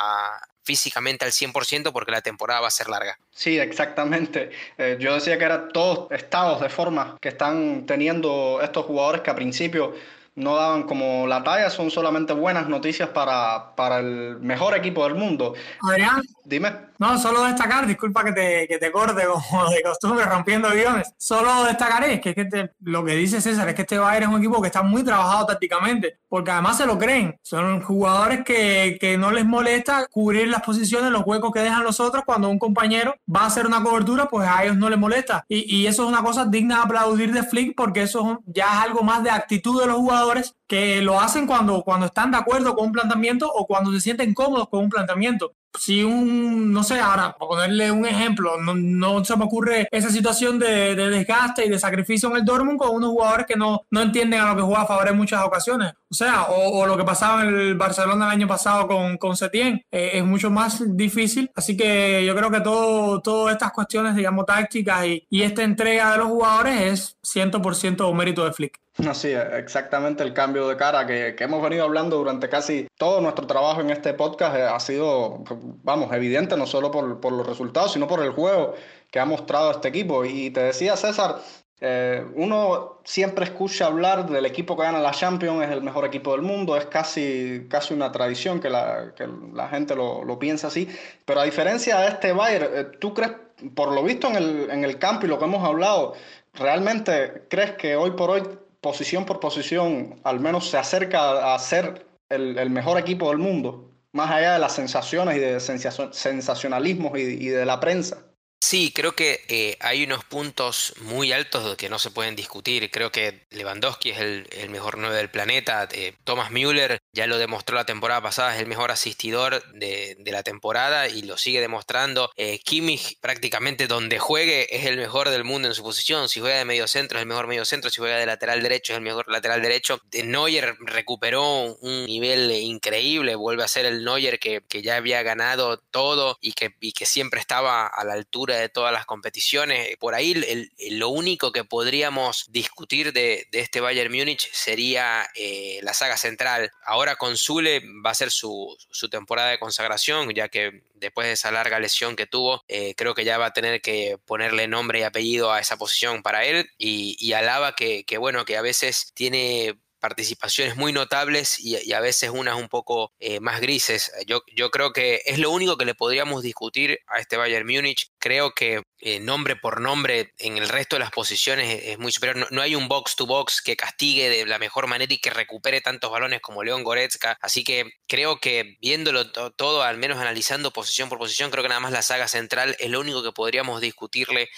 Speaker 5: físicamente al 100% porque la temporada va a ser larga.
Speaker 3: Sí, exactamente. Eh, yo decía que eran todos estados de forma que están teniendo estos jugadores que a principio no daban como la talla, son solamente buenas noticias para, para el mejor equipo del mundo.
Speaker 4: Adrián,
Speaker 3: dime.
Speaker 4: No, solo destacar, disculpa que te, que te corte como de costumbre rompiendo guiones, solo destacaré que, es que lo que dice César es que este Bayern es un equipo que está muy trabajado tácticamente, porque además se lo creen, son jugadores que, que no les molesta cubrir las posiciones, los huecos que dejan los otros cuando un compañero va a hacer una cobertura, pues a ellos no les molesta. Y, y eso es una cosa digna de aplaudir de Flick porque eso ya es algo más de actitud de los jugadores que lo hacen cuando, cuando están de acuerdo con un planteamiento o cuando se sienten cómodos con un planteamiento si un, no sé, ahora, para ponerle un ejemplo, no, se me ocurre esa situación de, desgaste y de sacrificio en el Dortmund con unos jugadores que no, no entienden a lo que juega a favor en muchas ocasiones. O sea, o, lo que pasaba en el Barcelona el año pasado con, con Setién, eh, es mucho más difícil. Así que yo creo que todo, todas estas cuestiones, digamos, tácticas y, y esta entrega de los jugadores es 100% mérito de Flick.
Speaker 3: Así exactamente el cambio de cara que, hemos venido hablando durante casi todo nuestro trabajo en este podcast eh, ha sido, vamos, evidente no solo por, los resultados, sino por el juego que ha mostrado este equipo. Y te decía César, eh, uno siempre escucha hablar del equipo que gana la Champions, es el mejor equipo del mundo, es casi, casi una tradición que la, que la gente lo, lo, piensa así, pero a diferencia de este Bayern, eh, ¿tú crees, por lo visto en el, en el campo y lo que hemos hablado, realmente crees que hoy por hoy posición por posición, al menos se acerca a ser el, mejor equipo del mundo, más allá de las sensaciones y de sensacionalismos y de la prensa.
Speaker 5: Sí, creo que eh, hay unos puntos muy altos que no se pueden discutir. Creo que Lewandowski es el, mejor 9 del planeta. Eh, Thomas Müller ya lo demostró la temporada pasada, es el mejor asistidor de, la temporada y lo sigue demostrando. Eh, Kimmich prácticamente donde juegue es el mejor del mundo en su posición. Si juega de medio centro es el mejor medio centro, si juega de lateral derecho es el mejor lateral derecho. De Neuer recuperó un nivel increíble, vuelve a ser el Neuer que, ya había ganado todo y que, y que siempre estaba a la altura de todas las competiciones. Por ahí lo único que podríamos discutir de, este Bayern Múnich sería eh, la saga central. Ahora con Zule va a ser su, temporada de consagración, ya que después de esa larga lesión que tuvo, eh, creo que ya va a tener que ponerle nombre y apellido a esa posición para él. Y, y Alaba que, que, bueno, que a veces tiene participaciones muy notables y, a veces unas un poco eh, más grises. Yo, yo creo que es lo único que le podríamos discutir a este Bayern Múnich. Creo que eh, nombre por nombre en el resto de las posiciones es, muy superior. No, hay un box to box que castigue de la mejor manera y que recupere tantos balones como León Goretzka. Así que creo que viéndolo todo, al menos analizando posición por posición, creo que nada más la saga central es lo único que podríamos discutirle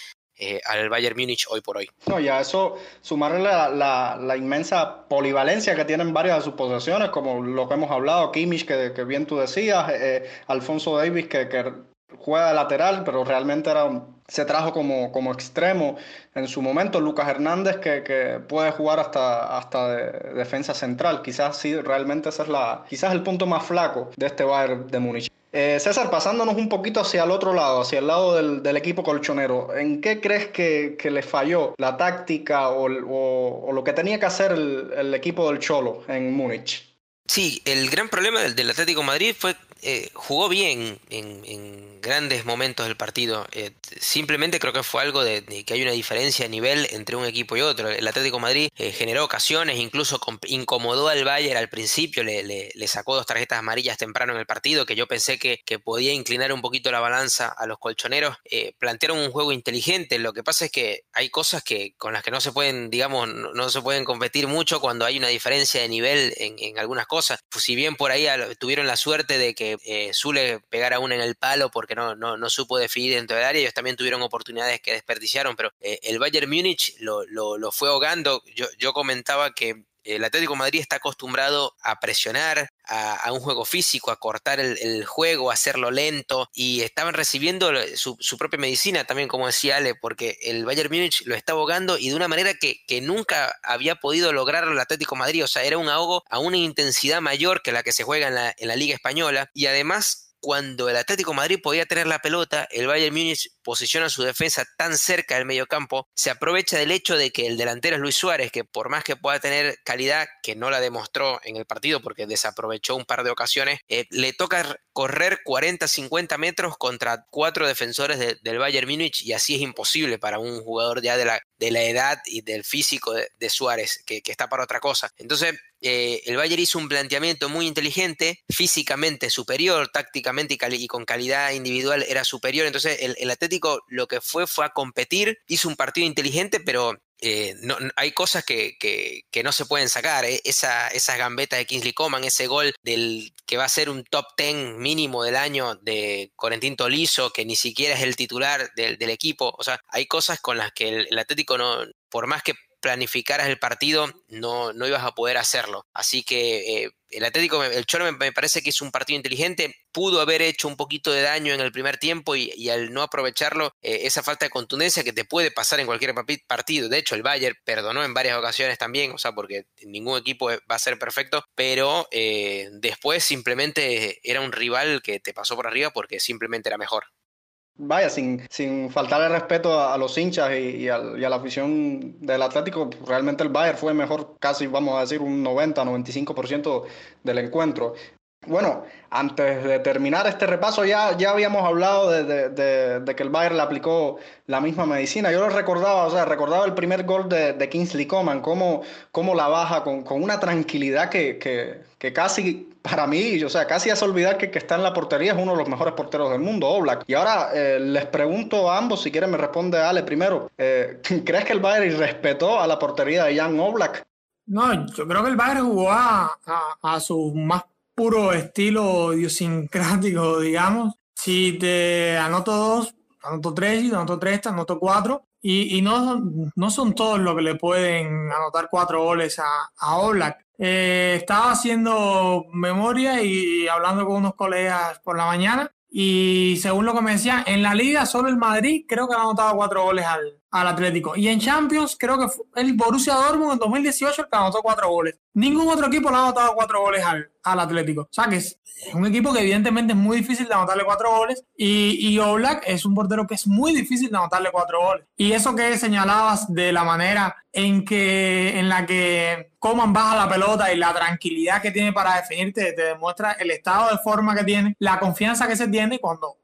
Speaker 5: eh, al Bayern Múnich hoy por hoy.
Speaker 3: No, y a eso sumarle la, la, inmensa polivalencia que tienen varias de sus posesiones, como lo que hemos hablado, Kimmich, que, que bien tú decías, eh, Alfonso Davis, que, que juega de lateral, pero realmente era se trajo como, como extremo en su momento. Lucas Hernández, que, que puede jugar hasta, hasta de defensa central. Quizás sí, realmente ese es la, quizás el punto más flaco de este Bayern de Múnich. Eh, César, pasándonos un poquito hacia el otro lado, hacia el lado del, equipo colchonero, ¿en qué crees que, le falló la táctica o, lo que tenía que hacer el, equipo del Cholo en Múnich?
Speaker 5: Sí, el gran problema del Atlético Madrid fue eh, jugó bien en, grandes momentos del partido. Eh, simplemente creo que fue algo de, que hay una diferencia de nivel entre un equipo y otro. El Atlético Madrid eh, generó ocasiones, incluso incomodó al Bayern al principio, le, sacó dos tarjetas amarillas temprano en el partido, que yo pensé que, podía inclinar un poquito la balanza a los colchoneros. plantearon un juego inteligente. Lo que pasa es que hay cosas que con las que no se pueden, digamos, no, se pueden competir mucho cuando hay una diferencia de nivel en, en algunas cosas. Pues si bien por ahí tuvieron la suerte de que eh, Zule pegara una en el palo porque no, no, no, supo definir dentro del área. Ellos también tuvieron oportunidades que desperdiciaron, pero eh, el Bayern Múnich lo, lo, lo, fue ahogando. Yo, yo comentaba que el Atlético Madrid está acostumbrado a presionar, a, un juego físico, a cortar el, juego, a hacerlo lento, y estaban recibiendo su, propia medicina también, como decía Ale, porque el Bayern Múnich lo está ahogando y de una manera que, nunca había podido lograrlo el Atlético Madrid, o sea, era un ahogo a una intensidad mayor que la que se juega en la Liga Española, y además cuando el Atlético Madrid podía tener la pelota, el Bayern Múnich posiciona su defensa tan cerca del mediocampo, se aprovecha del hecho de que el delantero es Luis Suárez, que por más que pueda tener calidad, que no la demostró en el partido porque desaprovechó un par de ocasiones, eh, le toca correr 40-50 metros contra cuatro defensores del Bayern Múnich y así es imposible para un jugador ya de la, de la edad y del físico de, Suárez, que, está para otra cosa. Entonces, eh, el Bayern hizo un planteamiento muy inteligente, físicamente superior, tácticamente y, con calidad individual era superior. Entonces, el, Atlético lo que fue fue a competir, hizo un partido inteligente, pero eh, no, hay cosas que, no se pueden sacar. ¿eh? Esa, esas gambetas de Kingsley Coman, ese gol del que va a ser un top 10 mínimo del año de Corentín Tolizo, que ni siquiera es el titular del, del equipo. O sea, hay cosas con las que el, el Atlético no, por más que planificaras el partido, no, no ibas a poder hacerlo. Así que eh, el Atlético, el Cholo me, parece que es un partido inteligente, pudo haber hecho un poquito de daño en el primer tiempo y, al no aprovecharlo, eh, esa falta de contundencia que te puede pasar en cualquier partido. De hecho, el Bayern perdonó en varias ocasiones también, o sea, porque ningún equipo va a ser perfecto, pero eh, después simplemente era un rival que te pasó por arriba porque simplemente era mejor
Speaker 3: vaya, sin, sin faltarle respeto a, los hinchas y, a, la afición del Atlético, realmente el Bayern fue mejor casi, vamos a decir, un 90-95% del encuentro. Bueno, antes de terminar este repaso, ya, ya habíamos hablado de, de, que el Bayern le aplicó la misma medicina. Yo lo recordaba, o sea, recordaba el primer gol de, Kingsley Coman, cómo, cómo la baja con, con una tranquilidad que, que, que, casi, para mí, o sea, casi hace olvidar que que está en la portería es uno de los mejores porteros del mundo, Oblak. Y ahora eh, les pregunto a ambos, si quieren me responde Ale primero, eh, ¿crees que el Bayern respetó a la portería de Jan Oblak?
Speaker 4: No, yo creo que el Bayern jugó a, a, su más puro estilo idiosincrático, digamos. Si te anoto dos, anoto tres, y anoto tres, te anoto cuatro. Y, y, no, no son todos los que le pueden anotar cuatro goles a, a Oblak. Eh, estaba haciendo memoria y hablando con unos colegas por la mañana y según lo que me decían, en la liga solo el Madrid creo que ha anotado cuatro goles al, al Atlético. Y en Champions creo que fue el Borussia Dortmund en 2018 el que anotó cuatro goles. Ningún otro equipo le ha anotado cuatro goles al, al Atlético. O sea que es un equipo que evidentemente es muy difícil de anotarle cuatro goles. Y, y Oblak es un portero que es muy difícil de anotarle cuatro goles. Y eso que señalabas de la manera en, que, en la que Coman baja la pelota y la tranquilidad que tiene para definirte, te demuestra el estado de forma que tiene, la confianza que se tiene cuando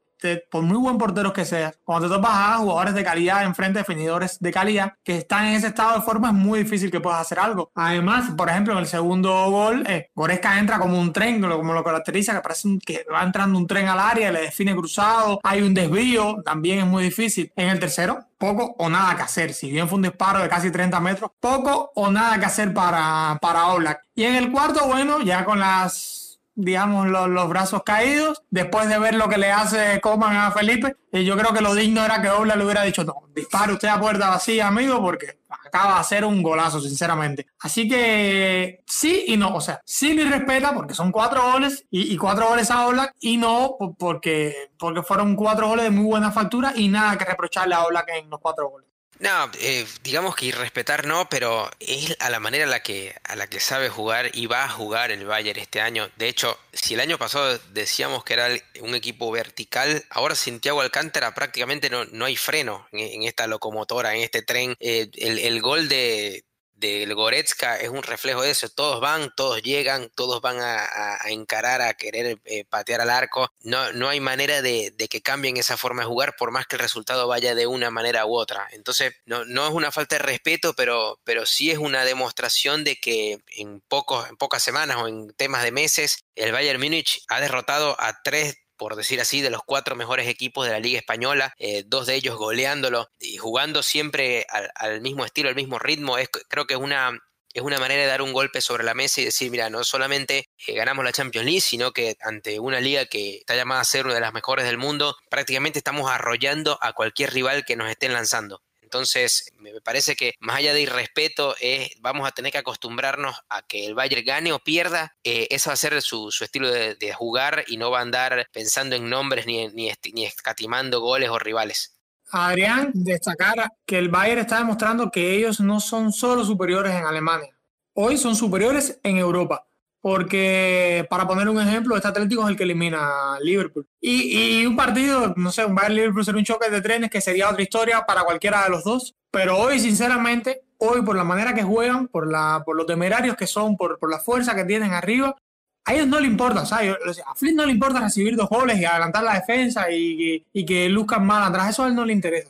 Speaker 4: por muy buen portero que seas, cuando te topas a jugadores de calidad enfrente, definidores de calidad, que están en ese estado de forma, es muy difícil que puedas hacer algo. Además, por ejemplo, en el segundo gol, eh, Goretzka entra como un tren, como lo caracteriza, que parece que va entrando un tren al área, le define cruzado, hay un desvío, también es muy difícil. En el tercero, poco o nada que hacer. Si bien fue un disparo de casi 30 metros, poco o nada que hacer para, para Oblak. Y en el cuarto, bueno, ya con las digamos, los, brazos caídos, después de ver lo que le hace Coman a Felipe, y yo creo que lo digno era que Obla le hubiera dicho, no, dispare usted a puerta vacía, amigo, porque acaba de hacer un golazo, sinceramente. Así que sí y no, o sea, sí le respeta porque son cuatro goles y, cuatro goles a Oblak y no porque, porque fueron cuatro goles de muy buena factura y nada que reprocharle a Oblak en los cuatro goles.
Speaker 5: No, eh, digamos que irrespetar no, pero es a la manera a la que a la que sabe jugar y va a jugar el Bayern este año. De hecho, si el año pasado decíamos que era un equipo vertical, ahora sin Thiago Alcántara prácticamente no, no hay freno en, esta locomotora, en este tren. Eh, el, el, gol de, del Goretzka es un reflejo de eso. Todos van, todos llegan, todos van a, encarar, a querer eh, patear al arco. No, no hay manera de, que cambien esa forma de jugar por más que el resultado vaya de una manera u otra. Entonces, no, no es una falta de respeto, pero, pero sí es una demostración de que en, pocos, en pocas semanas o en temas de meses, el Bayern Múnich ha derrotado a tres por decir así, de los cuatro mejores equipos de la Liga Española, eh, dos de ellos goleándolo y jugando siempre al, mismo estilo, al mismo ritmo. Es, creo que es una, es una manera de dar un golpe sobre la mesa y decir, mira, no solamente eh, ganamos la Champions League, sino que ante una liga que está llamada a ser una de las mejores del mundo, prácticamente estamos arrollando a cualquier rival que nos estén lanzando. Entonces, me parece que más allá de irrespeto, es, vamos a tener que acostumbrarnos a que el Bayern gane o pierda. Eh, eso va a ser su, estilo de, jugar y no va a andar pensando en nombres ni, ni, ni escatimando goles o rivales.
Speaker 4: Adrián, destacar que el Bayern está demostrando que ellos no son solo superiores en Alemania. Hoy son superiores en Europa porque para poner un ejemplo, este Atlético es el que elimina a Liverpool. Y, un partido, no sé, un Bayern Liverpool sería un choque de trenes que sería otra historia para cualquiera de los dos. Pero hoy, sinceramente, hoy por la manera que juegan, por, la, por los temerarios que son, por, la fuerza que tienen arriba, a ellos no le importa, ¿sabes? A Flynn no le importa recibir dos goles y adelantar la defensa y que luzcan mal atrás, eso a él no le interesa.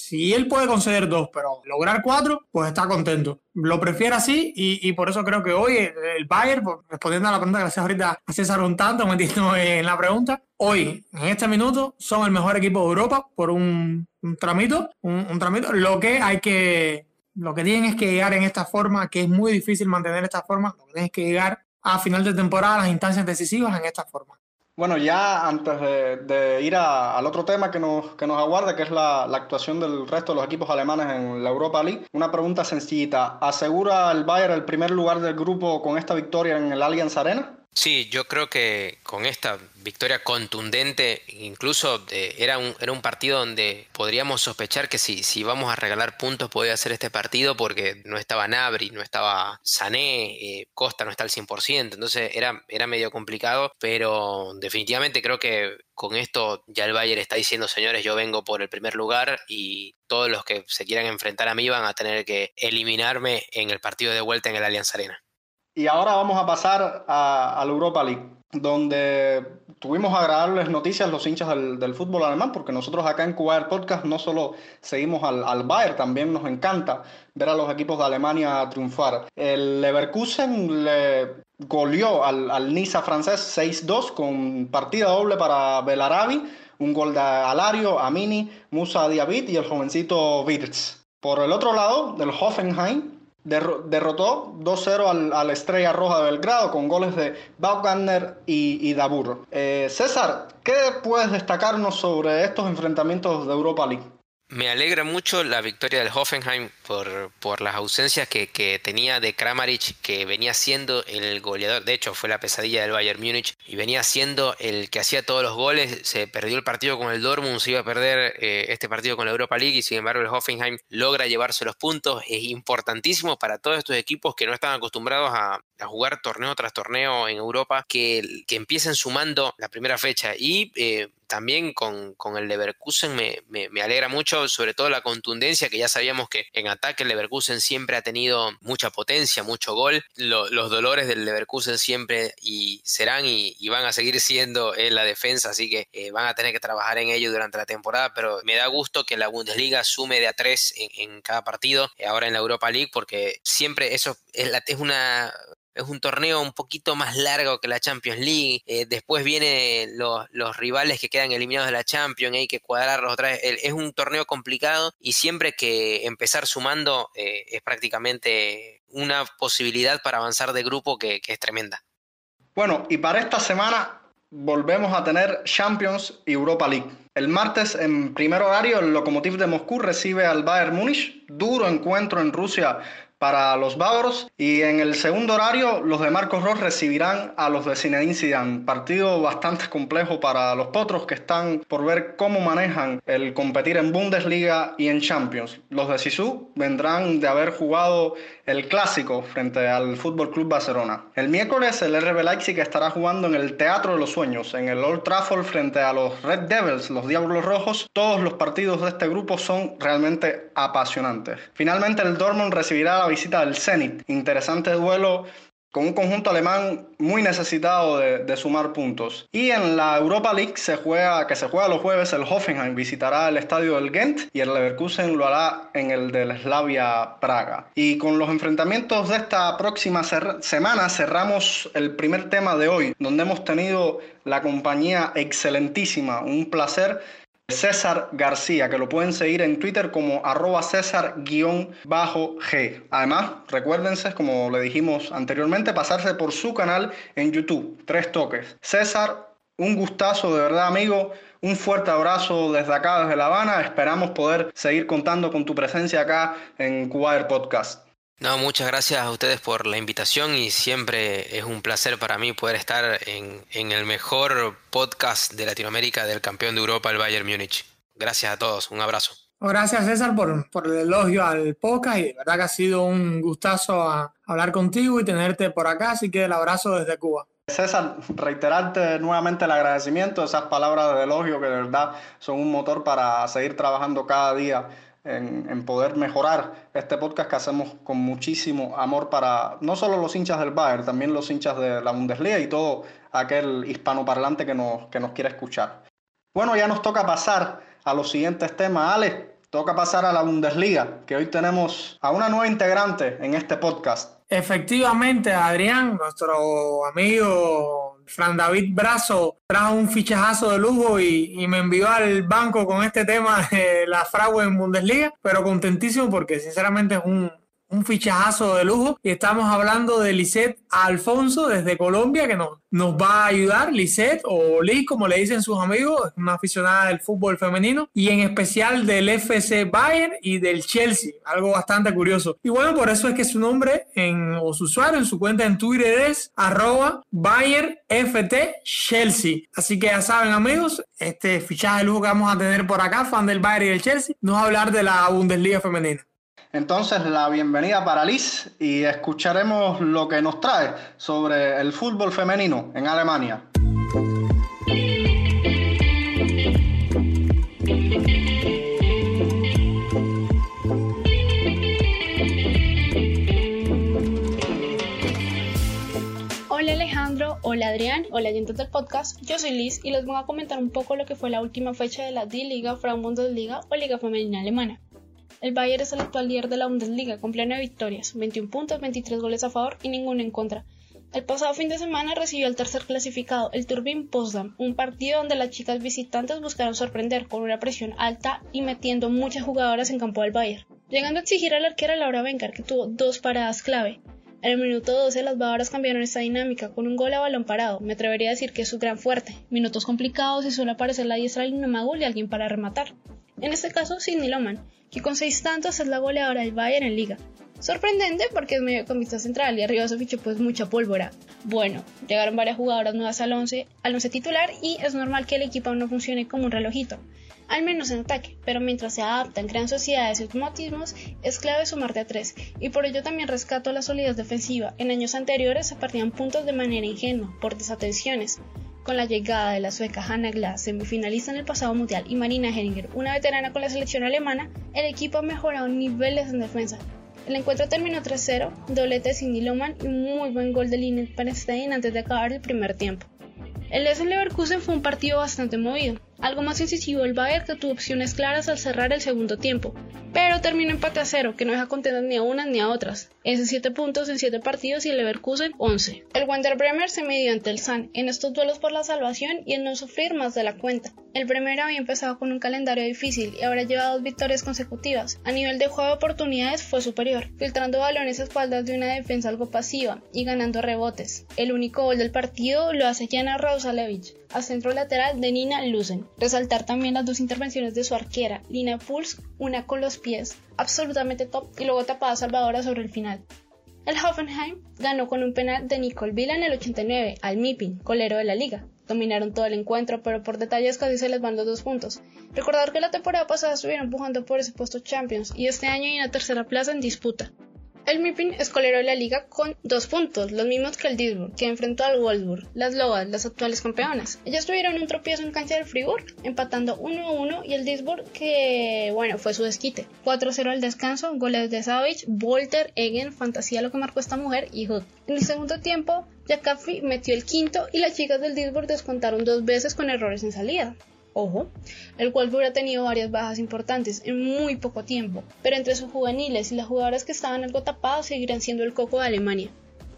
Speaker 4: Si él puede conceder dos, pero lograr cuatro, pues está contento. Lo prefiere así y, por eso creo que hoy el Bayern, respondiendo a la pregunta que hacía ahorita a César un tanto, metiendo en la pregunta, hoy, en este minuto, son el mejor equipo de Europa por un, tramito, un, tramito. Lo que hay que, lo que tienen es que llegar en esta forma, que es muy difícil mantener esta forma, lo que tienen que llegar a final de temporada, a las instancias decisivas en esta forma.
Speaker 3: Bueno, ya antes de, ir al otro tema que nos, que nos aguarda, que es la, la, actuación del resto de los equipos alemanes en la Europa League, una pregunta sencillita. ¿Asegura el Bayern el primer lugar del grupo con esta victoria en el Allianz Arena?
Speaker 5: Sí, yo creo que con esta victoria contundente, incluso eh, era, un, era un partido donde podríamos sospechar que si, si vamos a regalar puntos podía ser este partido porque no estaba Nabri, no estaba Sané, eh, Costa no está al 100%, entonces era, era medio complicado, pero definitivamente creo que con esto ya el Bayern está diciendo, señores, yo vengo por el primer lugar y todos los que se quieran enfrentar a mí van a tener que eliminarme en el partido de vuelta en el Allianz Arena.
Speaker 3: Y ahora vamos a pasar a, Europa League, donde tuvimos agradables noticias los hinchas del, fútbol alemán, porque nosotros acá en Cuba Podcast no solo seguimos al, al, Bayern, también nos encanta ver a los equipos de Alemania triunfar. El Leverkusen le goleó al, al Niza francés 6-2 con partida doble para Belarabi, un gol de Alario, Amini, Musa Diabit y el jovencito Wirtz. Por el otro lado, del Hoffenheim, derrotó 2-0 al, Estrella Roja de Belgrado con goles de Baumgartner y, y Dabur. Eh, César, ¿qué puedes destacarnos sobre estos enfrentamientos de Europa League?
Speaker 5: Me alegra mucho la victoria del Hoffenheim por, por las ausencias que, que, tenía de Kramaric, que venía siendo el goleador. De hecho, fue la pesadilla del Bayern Múnich y venía siendo el que hacía todos los goles. Se perdió el partido con el Dortmund, se iba a perder eh, este partido con la Europa League y sin embargo el Hoffenheim logra llevarse los puntos. Es importantísimo para todos estos equipos que no están acostumbrados a, jugar torneo tras torneo en Europa, que, que empiecen sumando la primera fecha y. Eh, también con, con el Leverkusen me, me, alegra mucho, sobre todo la contundencia, que ya sabíamos que en ataque el Leverkusen siempre ha tenido mucha potencia, mucho gol. los dolores del Leverkusen siempre y serán y, van a seguir siendo en la defensa, así que eh, van a tener que trabajar en ello durante la temporada, pero me da gusto que la Bundesliga sume de a tres en, cada partido, eh, ahora en la Europa League, porque siempre eso es, es una es un torneo un poquito más largo que la Champions League. Eh, después vienen los, rivales que quedan eliminados de la Champions, hay que cuadrarlos otra vez. Es un torneo complicado y siempre que empezar sumando eh, es prácticamente una posibilidad para avanzar de grupo que, es tremenda.
Speaker 3: Bueno, y para esta semana volvemos a tener Champions y Europa League. El martes, en primer horario, el Lokomotiv de Moscú recibe al Bayern Múnich. Duro encuentro en Rusia para los bávaros y en el segundo horario los de Marcos Ross recibirán a los de Zinedine Zidane. Partido bastante complejo para los potros que están por ver cómo manejan el competir en Bundesliga y en Champions. Los de Sisu vendrán de haber jugado el clásico frente al Fútbol Club Barcelona. El miércoles el RB Leipzig estará jugando en el Teatro de los Sueños, en el Old Trafford frente a los Red Devils, los Diablos Rojos. Todos los partidos de este grupo son realmente apasionantes. Finalmente el Dortmund recibirá la visita del Zenit. Interesante duelo con un conjunto alemán muy necesitado de, sumar puntos. Y en la Europa League se juega, que se juega los jueves, el Hoffenheim visitará el estadio del Ghent y el Leverkusen lo hará en el del Slavia Praga. Y con los enfrentamientos de esta próxima semana cerramos el primer tema de hoy, donde hemos tenido la compañía excelentísima, un placer César García, que lo pueden seguir en Twitter como arroba César-G. Además, recuérdense, como le dijimos anteriormente, pasarse por su canal en YouTube. Tres toques. César, un gustazo de verdad, amigo. Un fuerte abrazo desde acá, desde La Habana. Esperamos poder seguir contando con tu presencia acá en Cuba Podcast.
Speaker 5: No, muchas gracias a ustedes por la invitación y siempre es un placer para mí poder estar en, el mejor podcast de Latinoamérica del campeón de Europa, el Bayern Múnich. Gracias a todos, un abrazo.
Speaker 4: Gracias César por, por el elogio al podcast y de verdad que ha sido un gustazo hablar contigo y tenerte por acá, así que el abrazo desde Cuba.
Speaker 3: César, reiterarte nuevamente el agradecimiento, esas palabras de elogio que de verdad son un motor para seguir trabajando cada día en, poder mejorar este podcast que hacemos con muchísimo amor para no solo los hinchas del Bayern, también los hinchas de la Bundesliga y todo aquel hispanoparlante que nos, que nos quiera escuchar. Bueno, ya nos toca pasar a los siguientes temas. Ale, toca pasar a la Bundesliga, que hoy tenemos a una nueva integrante en este podcast.
Speaker 4: Efectivamente, Adrián, nuestro amigo Fran David Brazo trajo un fichajazo de lujo y, me envió al banco con este tema de la fraude en Bundesliga, pero contentísimo porque sinceramente es un, un fichajazo de lujo. Y estamos hablando de Lisette Alfonso desde Colombia, que nos, nos va a ayudar. Lisette o Liz, como le dicen sus amigos, una aficionada del fútbol femenino y en especial del FC Bayern y del Chelsea. Algo bastante curioso. Y bueno, por eso es que su nombre en, o su usuario en su cuenta en Twitter es arroba FT Chelsea. Así que ya saben, amigos, este fichaje de lujo que vamos a tener por acá, fan del Bayern y del Chelsea, nos va a hablar de la Bundesliga femenina.
Speaker 3: Entonces, la bienvenida para Liz y escucharemos lo que nos trae sobre el fútbol femenino en Alemania.
Speaker 12: Hola Alejandro, hola Adrián, hola oyentes del podcast, yo soy Liz y les voy a comentar un poco lo que fue la última fecha de la D-Liga, Frauen Bundesliga o Liga Femenina Alemana. El Bayern es el actual líder de la Bundesliga con plena de victorias, 21 puntos, 23 goles a favor y ninguno en contra. El pasado fin de semana recibió el tercer clasificado, el Turbin Potsdam, un partido donde las chicas visitantes buscaron sorprender con una presión alta y metiendo muchas jugadoras en campo del Bayern, llegando a exigir al arquera Laura Bencar, que tuvo dos paradas clave. En el minuto 12 las bávaras cambiaron esta dinámica con un gol a balón parado, me atrevería a decir que es su gran fuerte. Minutos complicados y suele aparecer la diestra del Magul y alguien para rematar. En este caso, Sidney Loman, que con seis tantos es la goleadora del Bayern en liga. Sorprendente porque es medio vista central y arriba se fichó pues mucha pólvora. Bueno, llegaron varias jugadoras nuevas al 11, al 11 titular y es normal que el equipo no funcione como un relojito, al menos en ataque, pero mientras se adaptan, crean sociedades y automatismos, es clave sumarte a tres, y por ello también rescato la solidez defensiva. En años anteriores se partían puntos de manera ingenua, por desatenciones, Con la llegada de la sueca Hanna Glass, semifinalista en el pasado mundial, y Marina Heringer, una veterana con la selección alemana, el equipo ha mejorado niveles en defensa. El encuentro terminó 3-0, doblete Cindy Loman y muy buen gol de Lynette Panstein antes de acabar el primer tiempo. El Essen Leverkusen fue un partido bastante movido, algo más incisivo el Bayern que tuvo opciones claras al cerrar el segundo tiempo, pero terminó empate a cero que no deja contentas ni a unas ni a otras. Ese 7 puntos en 7 partidos y el Leverkusen 11. El Wander Bremer se midió ante el San en estos duelos por la salvación y en no sufrir más de la cuenta. El Bremer había empezado con un calendario difícil y ahora lleva dos victorias consecutivas. A nivel de juego de oportunidades fue superior, filtrando balones a espaldas de una defensa algo pasiva y ganando rebotes. El único gol del partido lo hace Jana Rausalevich a centro lateral de Nina Luzen. Resaltar también las dos intervenciones de su arquera, Lina Puls, una con los pies, absolutamente top, y luego tapada salvadora sobre el final. El Hoffenheim ganó con un penal de Nicole Villa en el 89 al Mipin, colero de la liga. Dominaron todo el encuentro, pero por detalles casi se les van los dos puntos. Recordar que la temporada pasada estuvieron empujando por ese puesto Champions y este año hay una tercera plaza en disputa. El Mipin es colero de la liga con dos puntos, los mismos que el Duisburg, que enfrentó al Wolfsburg, las Lobas, las actuales campeonas. Ellas tuvieron un tropiezo en cancha del Fribourg, empatando 1-1 y el Duisburg, que bueno, fue su desquite. 4-0 al descanso, goles de Savage, Volter, Egen, fantasía lo que marcó esta mujer y Hood. En el segundo tiempo, Jackafi metió el quinto y las chicas del Duisburg descontaron dos veces con errores en salida. Ojo, el Wolfsburg ha tenido varias bajas importantes en muy poco tiempo, pero entre sus juveniles y las jugadoras que estaban algo tapadas seguirán siendo el coco de Alemania.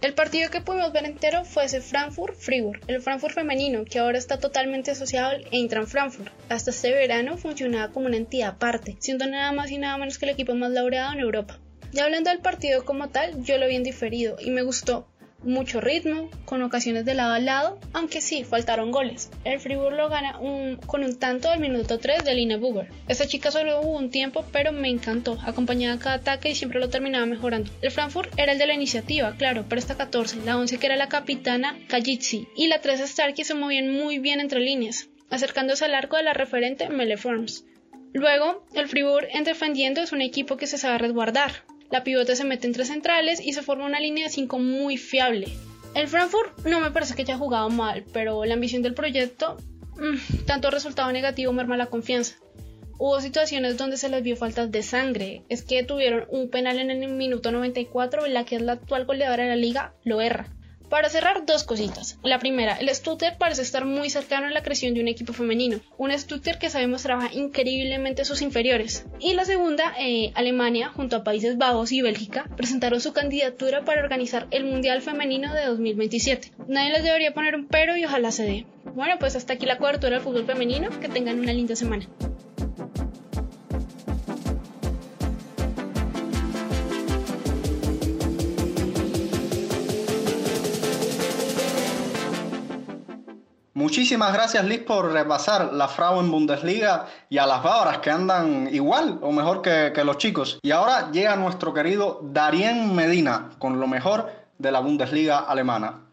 Speaker 12: El partido que pudimos ver entero fue ese Frankfurt-Fribourg, el Frankfurt femenino, que ahora está totalmente asociado al Eintracht Frankfurt. Hasta este verano funcionaba como una entidad aparte, siendo nada más y nada menos que el equipo más laureado en Europa. Ya hablando del partido como tal, yo lo vi en diferido y me gustó, mucho ritmo, con ocasiones de lado a lado, aunque sí, faltaron goles. El Fribourg lo gana con un tanto del minuto 3 de Lina Buber. Esta chica solo hubo un tiempo, pero me encantó, acompañaba cada ataque y siempre lo terminaba mejorando. El Frankfurt era el de la iniciativa, claro, pero esta 14, la 11 que era la capitana Kajitsi y la 3 Starkey se movían muy bien entre líneas, acercándose al arco de la referente Mele Forms. Luego, el Fribourg en defendiendo es un equipo que se sabe resguardar, la pivote se mete entre centrales y se forma una línea de 5 muy fiable. El Frankfurt no me parece que haya jugado mal, pero la ambición del proyecto, mmm, tanto resultado negativo merma la confianza. Hubo situaciones donde se les vio faltas de sangre. Es que tuvieron un penal en el minuto 94 en la que es la actual goleadora de la liga lo erra. Para cerrar, dos cositas. La primera, el Stuttgart parece estar muy cercano a la creación de un equipo femenino. Un Stuttgart que sabemos trabaja increíblemente sus inferiores. Y la segunda, eh, Alemania, junto a Países Bajos y Bélgica, presentaron su candidatura para organizar el Mundial Femenino de 2027. Nadie les debería poner un pero y ojalá se dé. Bueno, pues hasta aquí la cobertura del fútbol femenino. Que tengan una linda semana.
Speaker 3: Muchísimas gracias Liz por repasar la Frauen Bundesliga y a las bávaras que andan igual o mejor que, que los chicos. Y ahora llega nuestro querido Darien Medina con lo mejor de la Bundesliga alemana.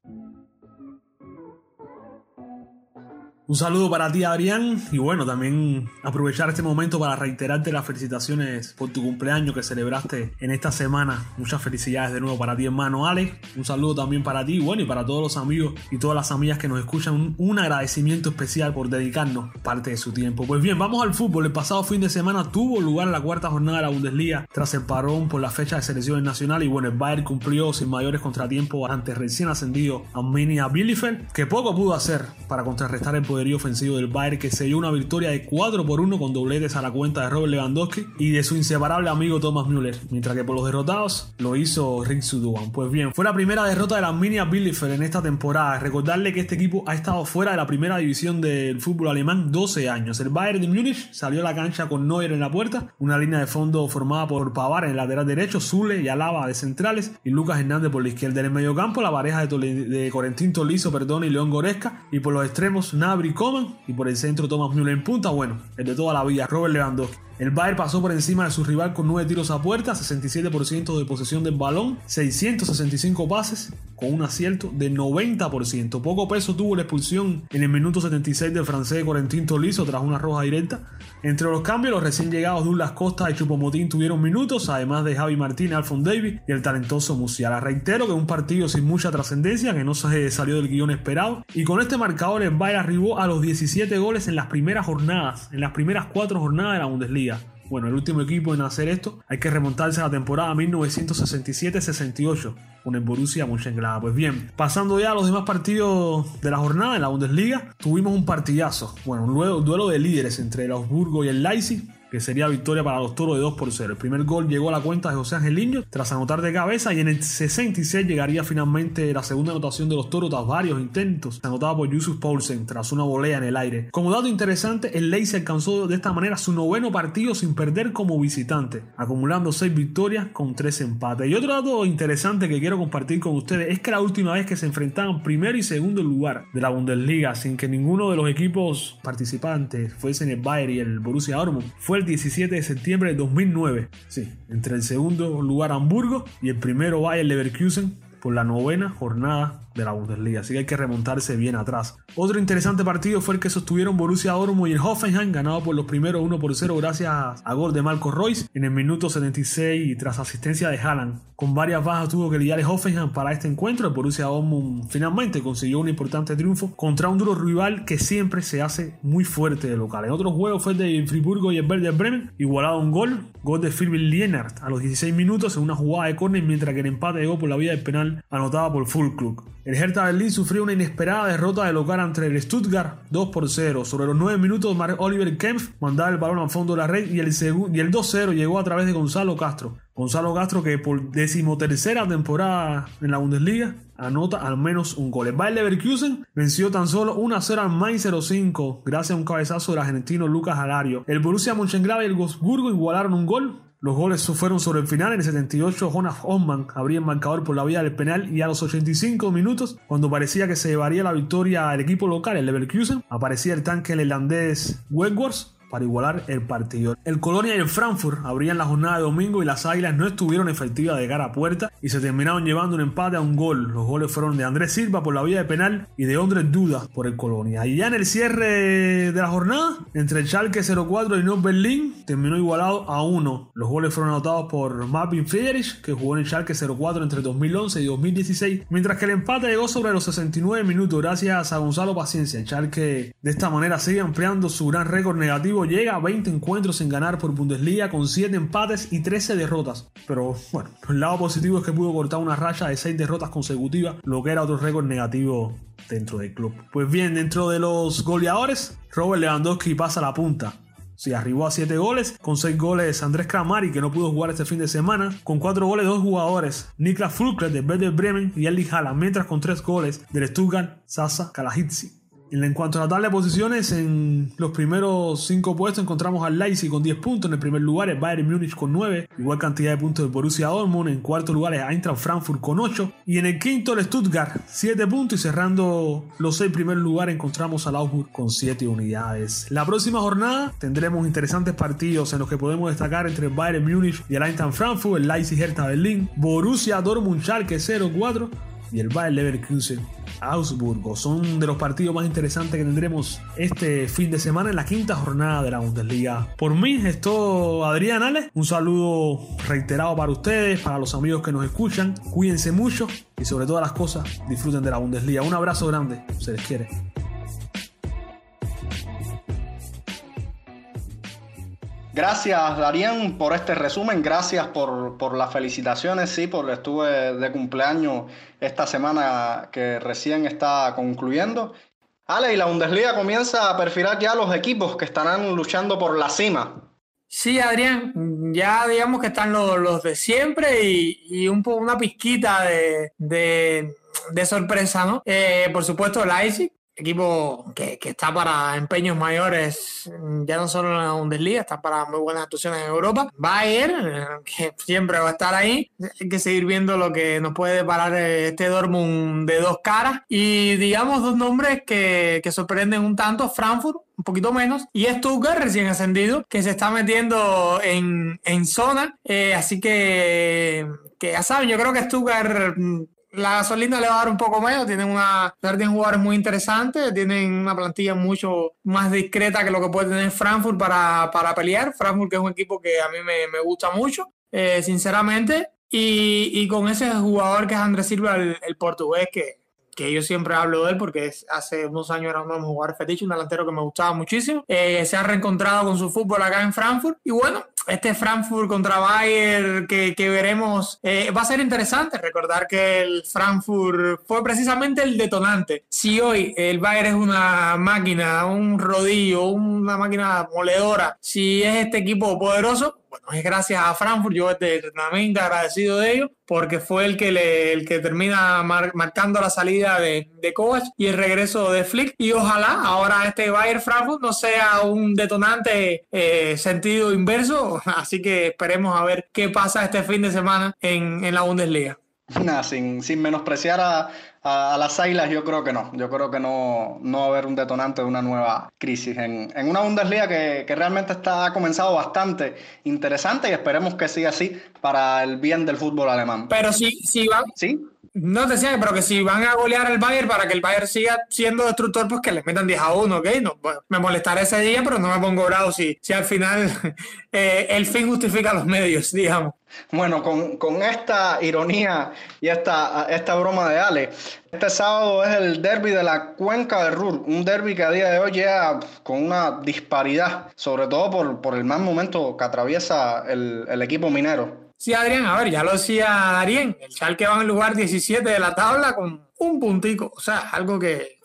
Speaker 2: Un saludo para ti, Adrián. Y bueno, también aprovechar este momento para reiterarte las felicitaciones por tu cumpleaños que celebraste en esta semana. Muchas felicidades de nuevo para ti, hermano Alex. Un saludo también para ti, bueno, y para todos los amigos y todas las amigas que nos escuchan. Un, agradecimiento especial por dedicarnos parte de su tiempo. Pues bien, vamos al fútbol. El pasado fin de semana tuvo lugar la cuarta jornada de la Bundesliga tras el parón por la fecha de selecciones nacionales. Y bueno, el Bayern cumplió sin mayores contratiempos ante recién ascendido Arminia Bielefeld, que poco pudo hacer para contrarrestar el poder ofensivo del Bayern que selló una victoria de 4 por 1 con dobletes a la cuenta de Robert Lewandowski y de su inseparable amigo Thomas Müller, mientras que por los derrotados lo hizo Rick Suduan. Pues bien, fue la primera derrota de la Arminia Bielefeld en esta temporada. Recordarle que este equipo ha estado fuera de la primera división del fútbol alemán 12 años. El Bayern de Múnich salió a la cancha con Neuer en la puerta, una línea de fondo formada por Pavar en el lateral derecho, Zule y Alaba de centrales y Lucas Hernández por la izquierda. En el mediocampo la pareja de, de Corentín Tolizo perdón, y León Goresca y por los extremos Nabri Coman y por el centro Thomas Müller en punta, bueno, el de toda la vida, Robert Lewandowski. El Bayern pasó por encima de su rival con 9 tiros a puerta, 67% de posesión del balón, 665 pases con un acierto de 90%. Poco peso tuvo la expulsión en el minuto 76 del francés Corentin Tolizo tras una roja directa. Entre los cambios, los recién llegados Douglas Costa y Chupomotín tuvieron minutos, además de Javi Martínez, Alfon Davis y el talentoso Musiala. Reitero que un partido sin mucha trascendencia, que no se salió del guion esperado. Y con este marcador, el Bayern arribó a los 17 goles en las primeras jornadas, en las primeras cuatro jornadas de la Bundesliga. Bueno, el último equipo en hacer esto hay que remontarse a la temporada 1967-68 con el Borussia Mönchengladbach. Pues bien, pasando ya a los demás partidos de la jornada en la Bundesliga, tuvimos un partidazo, bueno, un duelo de líderes entre el Augsburgo y el Leipzig que sería victoria para los toros de 2 por 0. El primer gol llegó a la cuenta de José Angeliño tras anotar de cabeza y en el 66 llegaría finalmente la segunda anotación de los toros tras varios intentos, anotada por Yusuf Paulsen tras una volea en el aire. Como dato interesante, el Leipzig alcanzó de esta manera su noveno partido sin perder como visitante, acumulando 6 victorias con 3 empates. Y otro dato interesante que quiero compartir con ustedes es que la última vez que se enfrentaban primero y segundo lugar de la Bundesliga sin que ninguno de los equipos participantes fuesen el Bayern y el Borussia Dortmund fue el 17 de septiembre de 2009. Sí, entre el segundo lugar Hamburgo y el primero Bayer Leverkusen por la novena jornada de la Bundesliga, así que hay que remontarse bien atrás. Otro interesante partido fue el que sostuvieron Borussia Dortmund y el Hoffenheim, ganado por los primeros 1 por 0 gracias a gol de Marco Royce en el minuto 76 y tras asistencia de Haaland. Con varias bajas tuvo que lidiar el Hoffenheim para este encuentro. El Borussia Dortmund finalmente consiguió un importante triunfo contra un duro rival que siempre se hace muy fuerte de local. En otros juegos fue el de Friburgo y el Werder Bremen, igualado un gol, gol de Philip Lienert a los 16 minutos en una jugada de córner, mientras que el empate llegó por la vía del penal anotada por Full Club. El Hertha Berlín sufrió una inesperada derrota de local ante el Stuttgart 2 por 0. Sobre los 9 minutos, Oliver Kempf mandaba el balón al fondo de la red y el, y el 2-0 llegó a través de Gonzalo Castro. Gonzalo Castro que por decimotercera temporada en la Bundesliga anota al menos un gol. El Bayer Leverkusen venció tan solo 1-0 al Mainz 05 gracias a un cabezazo del argentino Lucas Alario. El Borussia Mönchengladbach y el Wolfsburgo igualaron un gol los goles fueron sobre el final. En el 78, Jonas Osman abría el marcador por la vía del penal y a los 85 minutos, cuando parecía que se llevaría la victoria al equipo local, el Leverkusen, aparecía el tanque el irlandés Wentworth para igualar el partido. El Colonia y el Frankfurt abrían la jornada de domingo y las Águilas no estuvieron efectivas de cara a puerta y se terminaron llevando un empate a un gol. Los goles fueron de Andrés Silva por la vía de penal y de Andrés Duda por el Colonia. Y ya en el cierre de la jornada, entre el Schalke 04 y North Berlin, terminó igualado a uno. Los goles fueron anotados por Marvin Friedrich, que jugó en el Schalke 04 entre 2011 y 2016, mientras que el empate llegó sobre los 69 minutos gracias a Gonzalo Paciencia. El Schalke de esta manera sigue ampliando su gran récord negativo llega a 20 encuentros sin ganar por Bundesliga con 7 empates y 13 derrotas. Pero bueno, el lado positivo es que pudo cortar una racha de 6 derrotas consecutivas, lo que era otro récord negativo dentro del club. Pues bien, dentro de los goleadores, Robert Lewandowski pasa la punta. Si arribó a 7 goles, con 6 goles Andrés Kramari, que no pudo jugar este fin de semana, con 4 goles dos jugadores, Niklas Fulkret de Werder Bremen y Erling Haaland, mientras con 3 goles del Stuttgart, Sasa Kalajitsi. En cuanto a la tabla de posiciones, en los primeros 5 puestos encontramos al Leipzig con 10 puntos. En el primer lugar, el Bayern Múnich con 9, igual cantidad de puntos de Borussia Dortmund. En cuarto lugar, el Eintracht Frankfurt con 8. Y en el quinto, el Stuttgart, 7 puntos. Y cerrando los 6 primeros lugares, encontramos al Augsburg con 7 unidades. La próxima jornada tendremos interesantes partidos en los que podemos destacar entre el Bayern Múnich y el Eintracht Frankfurt, el Leipzig Hertha Berlin, Borussia Dortmund Schalke 0-4 y el Bayern Leverkusen Augsburgo. Son de los partidos más interesantes que tendremos este fin de semana en la quinta jornada de la Bundesliga. Por mí, esto Adrián Ale. Un saludo reiterado para ustedes, para los amigos que nos escuchan. Cuídense mucho y sobre todas las cosas, disfruten de la Bundesliga. Un abrazo grande, se les quiere.
Speaker 3: Gracias, Darían, por este resumen. Gracias por, por, las felicitaciones. Sí, porque estuve de cumpleaños esta semana que recién está concluyendo. Ale, y la Bundesliga comienza a perfilar ya los equipos que estarán luchando por la cima.
Speaker 4: Sí, Adrián, ya digamos que están los, los de siempre y, y un poco una pizquita de, de, de sorpresa, ¿no? Eh, por supuesto, Leipzig, equipo que, que, está para empeños mayores, ya no solo en la Bundesliga, está para muy buenas actuaciones en Europa. Bayern, que siempre va a estar ahí. Hay que seguir viendo lo que nos puede parar este Dortmund de dos caras. Y digamos dos nombres que, que sorprenden un tanto, Frankfurt, un poquito menos, y Stuttgart recién ascendido, que se está metiendo en, en zona. Eh, así que, que ya saben, yo creo que Stuttgart la gasolina le va a dar un poco menos, tienen una tienen jugadores muy interesantes, tienen una plantilla mucho más discreta que lo que puede tener Frankfurt para, para pelear. Frankfurt que es un equipo que a mí me, me gusta mucho, eh, sinceramente. Y, y, con ese jugador que es Andrés Silva, el, el portugués, que, que yo siempre hablo de él porque hace unos años era uno de mis jugadores fetiche, un delantero que me gustaba muchísimo. Eh, se ha reencontrado con su fútbol acá en Frankfurt. Y bueno, este Frankfurt contra Bayern que, veremos eh, va a ser interesante. Recordar que el Frankfurt fue precisamente el detonante. Si hoy el Bayern es una máquina, un rodillo, una máquina moledora, si es este equipo poderoso, bueno, es gracias a Frankfurt, yo eternamente agradecido de ello, porque fue el que, le, el que termina marcando la salida de, de Kovac y el regreso de Flick. Y ojalá ahora este Bayern Frankfurt no sea un detonante eh, sentido inverso, así que esperemos a ver qué pasa este fin de semana en, en la Bundesliga.
Speaker 3: Nada, sin, sin menospreciar a, a, las Águilas, yo creo que no. Yo creo que no, no va a haber un detonante de una nueva crisis en, en una Bundesliga que, que, realmente está, ha comenzado bastante interesante y esperemos que siga así para el bien del fútbol alemán.
Speaker 4: Pero si, si va.
Speaker 3: ¿Sí?
Speaker 4: No te decía, pero que si van a golear el Bayern para que el Bayern siga siendo destructor, pues que les metan 10 a 1, ¿ok? No, bueno, me molestará ese día, pero no me pongo bravo si, si al final eh, el fin justifica los medios, digamos.
Speaker 3: Bueno, con, con, esta ironía y esta, esta broma de Ale, este sábado es el derby de la Cuenca del Ruhr, un derby que a día de hoy llega con una disparidad, sobre todo por, por el mal momento que atraviesa el, el equipo minero.
Speaker 4: Sí, Adrián, a ver, ya lo decía Darien, el Schalke va en lugar 17 de la tabla con un puntico, o sea, algo que,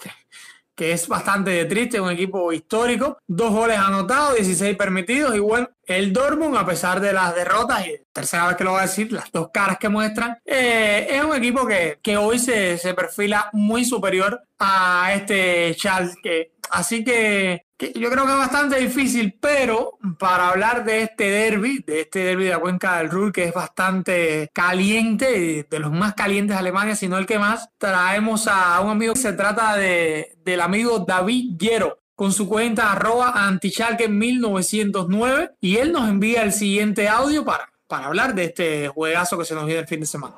Speaker 4: que, es bastante triste, un equipo histórico, dos goles anotados, 16 permitidos, y bueno, el Dortmund, a pesar de las derrotas, y tercera vez que lo voy a decir, las dos caras que muestran, eh, es un equipo que, que hoy se, se perfila muy superior a este Schalke. Así que yo creo que es bastante difícil, pero para hablar de este derby, de este derby de la cuenca del Ruhr, que es bastante caliente, de los más calientes de Alemania, sino el que más, traemos a un amigo que se trata de, del amigo David Guero con su cuenta arroba antichalke 1909 y él nos envía el siguiente audio para, para hablar de este juegazo que se nos viene el fin de semana.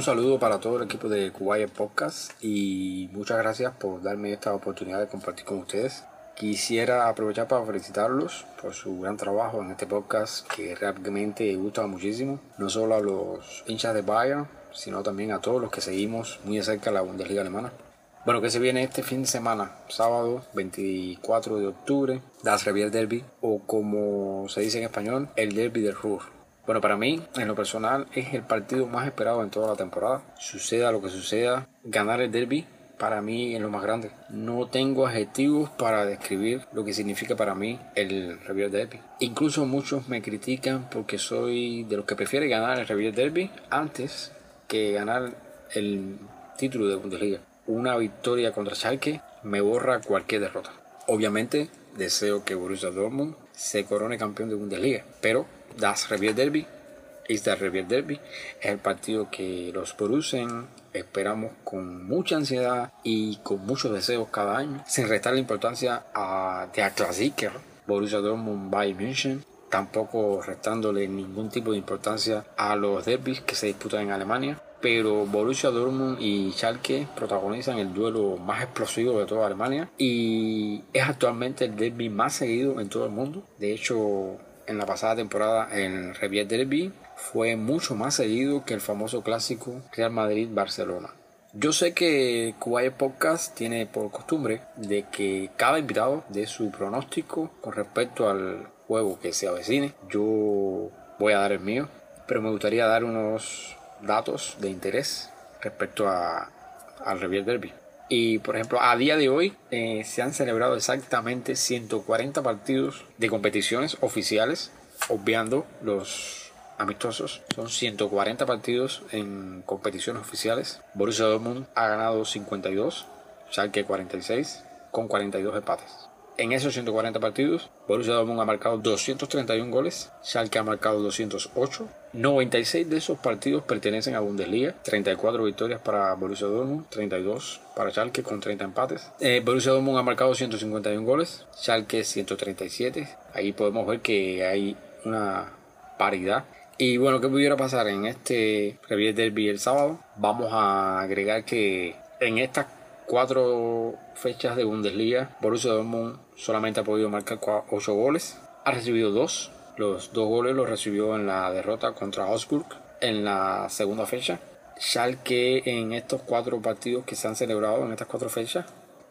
Speaker 13: Un saludo para todo el equipo de Kuwait Podcast y muchas gracias por darme esta oportunidad de compartir con ustedes. Quisiera aprovechar para felicitarlos por su gran trabajo en este podcast que realmente gusta muchísimo, no solo a los hinchas de Bayern, sino también a todos los que seguimos muy de cerca la Bundesliga alemana. Bueno, que se viene este fin de semana, sábado 24 de octubre, Das Revier Derby, o como se dice en español, el Derby del Ruhr. Bueno, para mí, en lo personal, es el partido más esperado en toda la temporada. Suceda lo que suceda, ganar el derby para mí es lo más grande. No tengo adjetivos para describir lo que significa para mí el Revier Derby. Incluso muchos me critican porque soy de los que prefiere ganar el Revier Derby antes que ganar el título de Bundesliga. Una victoria contra Schalke me borra cualquier derrota. Obviamente deseo que Borussia Dortmund se corone campeón de Bundesliga, pero Das Revier Derby, este Revier Derby es el partido que los Borussen esperamos con mucha ansiedad y con muchos deseos cada año, sin restar la importancia a de Klassiker, Borussia Dortmund Bayern München, tampoco restándole ningún tipo de importancia a los derbis que se disputan en Alemania. Pero Borussia Dortmund y Schalke protagonizan el duelo más explosivo de toda Alemania y es actualmente el derby más seguido en todo el mundo. De hecho, en la pasada temporada en Revier Derby fue mucho más seguido que el famoso clásico Real Madrid-Barcelona. Yo sé que Kuwait Podcast tiene por costumbre de que cada invitado dé su pronóstico con respecto al juego que se avecine. Yo voy a dar el mío, pero me gustaría dar unos datos de interés respecto a, al Revier Derby. Y por ejemplo, a día de hoy eh, se han celebrado exactamente 140 partidos de competiciones oficiales, obviando los amistosos. Son 140 partidos en competiciones oficiales. Borussia Dortmund ha ganado 52, Schalke 46, con 42 empates. En esos 140 partidos, Borussia Dortmund ha marcado 231 goles, Schalke ha marcado 208. 96 de esos partidos pertenecen a Bundesliga, 34 victorias para Borussia Dortmund, 32 para Schalke con 30 empates. Eh, Borussia Dortmund ha marcado 151 goles, Schalke 137. Ahí podemos ver que hay una paridad. Y bueno, ¿qué pudiera pasar en este Revier Derby el sábado? Vamos a agregar que en estas cuatro fechas de Bundesliga, Borussia Dortmund solamente ha podido marcar 8 goles. Ha recibido 2. Los dos goles los recibió en la derrota contra Augsburg en la segunda fecha. Schalke en estos cuatro partidos que se han celebrado en estas cuatro fechas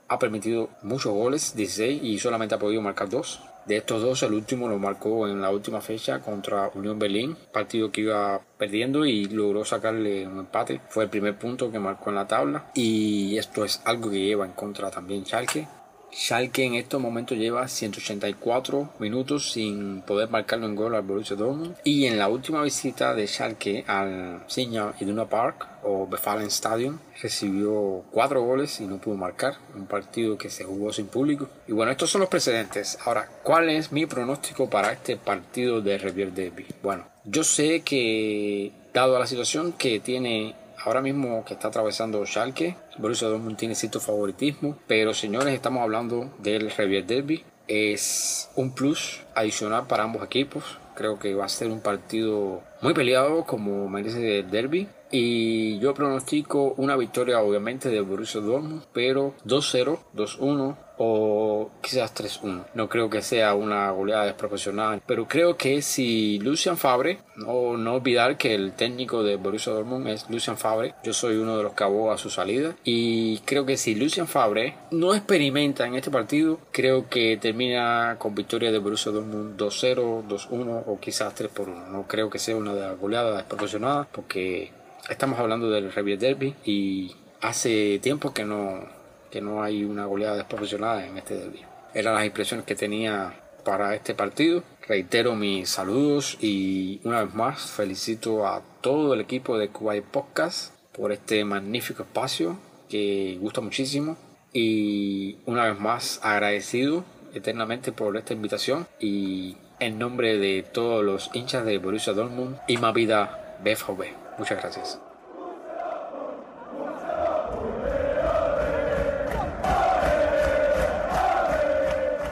Speaker 13: ha permitido muchos goles, 16, y solamente ha podido marcar 2. De estos dos, el último lo marcó en la última fecha contra Unión Berlín, partido que iba perdiendo y logró sacarle un empate. Fue el primer punto que marcó en la tabla y esto es algo que lleva en contra también Schalke. Schalke en estos momentos lleva 184 minutos sin poder marcarlo en gol al Borussia Dortmund. Y en la última visita de Schalke al Signal Iduna Park o Befallen Stadium recibió cuatro goles y no pudo marcar. Un partido que se jugó sin público. Y bueno estos son los precedentes. Ahora ¿cuál es mi pronóstico para este partido de Revier Derby? bueno yo sé que dado la situación que tiene ahora mismo que está atravesando Schalke, Borussia Dortmund tiene cierto favoritismo, pero señores, estamos hablando del Revier Derby. Es un plus adicional para ambos equipos. Creo que va a ser un partido muy peleado como merece el derby. Y yo pronostico una victoria obviamente de Borussia Dortmund, pero 2-0, 2-1 o quizás 3-1. No creo que sea una goleada desproporcionada, pero creo que si Lucian Fabre, no, no olvidar que el técnico de Borussia Dortmund es Lucian Fabre, yo soy uno de los que abogó a su salida y creo que si Lucian Fabre no experimenta en este partido, creo que termina con victoria de Borussia Dortmund 2-0, 2-1 o quizás 3-1. No creo que sea una goleada desproporcionada porque estamos hablando del Revier Derby y hace tiempo que no que no hay una goleada desproporcionada en este derby. Eran las impresiones que tenía para este partido. Reitero mis saludos y una vez más felicito a todo el equipo de Kuwait Podcast por este magnífico espacio que gusta muchísimo y una vez más agradecido eternamente por esta invitación y en nombre de todos los hinchas de Borussia Dortmund y más vida BFB. Muchas gracias.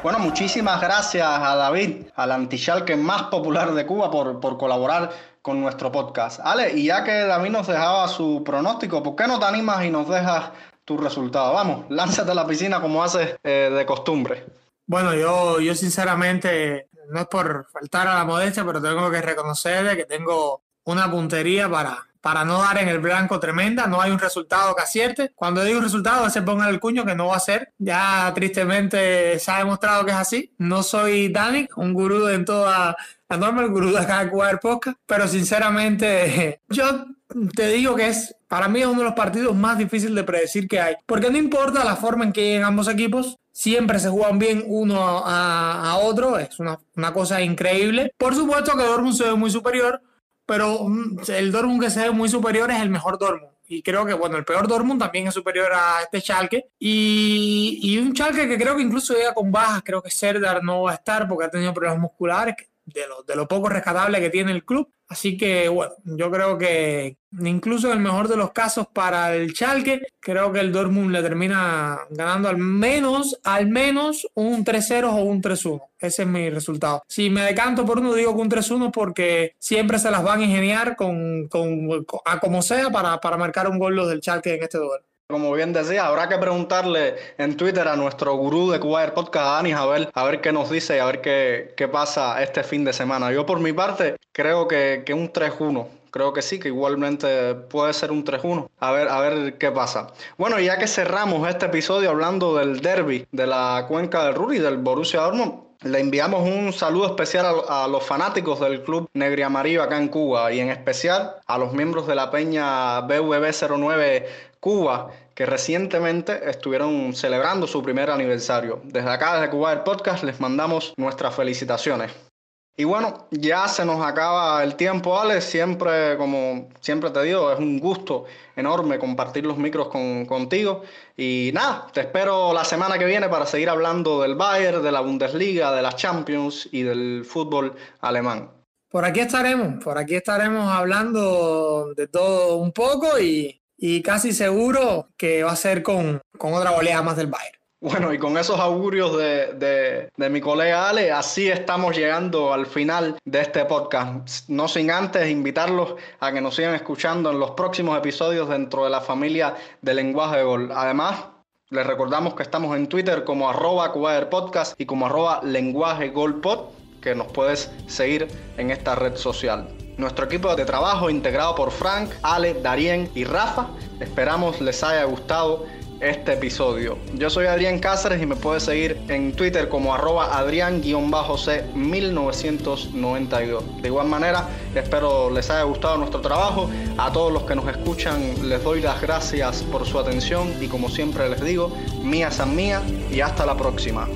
Speaker 3: Bueno, muchísimas gracias a David, al antichalque más popular de Cuba, por, por colaborar con nuestro podcast. Ale, y ya que David nos dejaba su pronóstico, ¿por qué no te animas y nos dejas tu resultado? Vamos, lánzate a la piscina como haces eh, de costumbre.
Speaker 4: Bueno, yo, yo sinceramente, no es por faltar a la modestia, pero tengo que reconocer que tengo una puntería para, para no dar en el blanco tremenda, no hay un resultado que acierte. Cuando digo un resultado, se ponga el cuño que no va a ser. Ya tristemente se ha demostrado que es así. No soy Danik, un gurú en toda la norma, el gurú de acá de Cuba Podcast, pero sinceramente yo te digo que es, para mí es uno de los partidos más difíciles de predecir que hay, porque no importa la forma en que lleguen ambos equipos, siempre se juegan bien uno a, a otro, es una, una cosa increíble. Por supuesto que Dortmund se ve muy superior, pero mm, el Dortmund que se ve muy superior es el mejor Dortmund. Y creo que, bueno, el peor Dortmund también es superior a este Schalke. Y, y un Schalke que creo que incluso llega con bajas. Creo que Serdar no va a estar porque ha tenido problemas musculares, de lo, de lo poco rescatable que tiene el club. Así que, bueno, yo creo que incluso en el mejor de los casos para el Schalke, creo que el Dortmund le termina ganando al menos, al menos un 3-0 o un 3-1. Ese es mi resultado. Si me decanto por uno, digo que un 3-1 porque siempre se las van a ingeniar con, con, a como sea para, para marcar un gol los del Schalke en este duelo.
Speaker 3: Como bien decía, habrá que preguntarle en Twitter a nuestro gurú de Cuba Podcast, a Anis, a ver, a ver qué nos dice y a ver qué, qué pasa este fin de semana. Yo por mi parte creo que, que un 3-1. Creo que sí, que igualmente puede ser un 3-1. A ver, a ver qué pasa. Bueno, ya que cerramos este episodio hablando del derby de la cuenca del Ruri, del Borussia Dortmund, Le enviamos un saludo especial a, los fanáticos del club Negri Amarillo acá en Cuba y en especial a los miembros de la peña BVB 09 Cuba que recientemente estuvieron celebrando su primer aniversario. Desde acá, desde Cuba el podcast, les mandamos nuestras felicitaciones. Y bueno, ya se nos acaba el tiempo, Alex. Siempre, como siempre te digo, es un gusto enorme compartir los micros con, contigo. Y nada, te espero la semana que viene para seguir hablando del Bayern, de la Bundesliga, de las Champions y del fútbol alemán.
Speaker 4: Por aquí estaremos, por aquí estaremos hablando de todo un poco y, casi seguro que va a ser con, con otra oleada más del Bayern.
Speaker 3: Bueno, y con esos augurios de, mi colega Ale, así estamos llegando al final de este podcast. No sin antes invitarlos a que nos sigan escuchando en los próximos episodios dentro de la familia de Lenguaje de Gol. Además, les recordamos que estamos en Twitter como arroba y como arroba lenguaje pod, que nos puedes seguir en esta red social. Nuestro equipo de trabajo integrado por Frank, Ale, Darien y Rafa, esperamos les haya gustado este episodio. Yo soy Adrián Cáceres y me puedes seguir en Twitter como arroba adrián-c1992. De igual manera, espero les haya gustado nuestro trabajo. A todos los que nos escuchan les doy las gracias por su atención y como siempre les digo, mía san mía y hasta la próxima.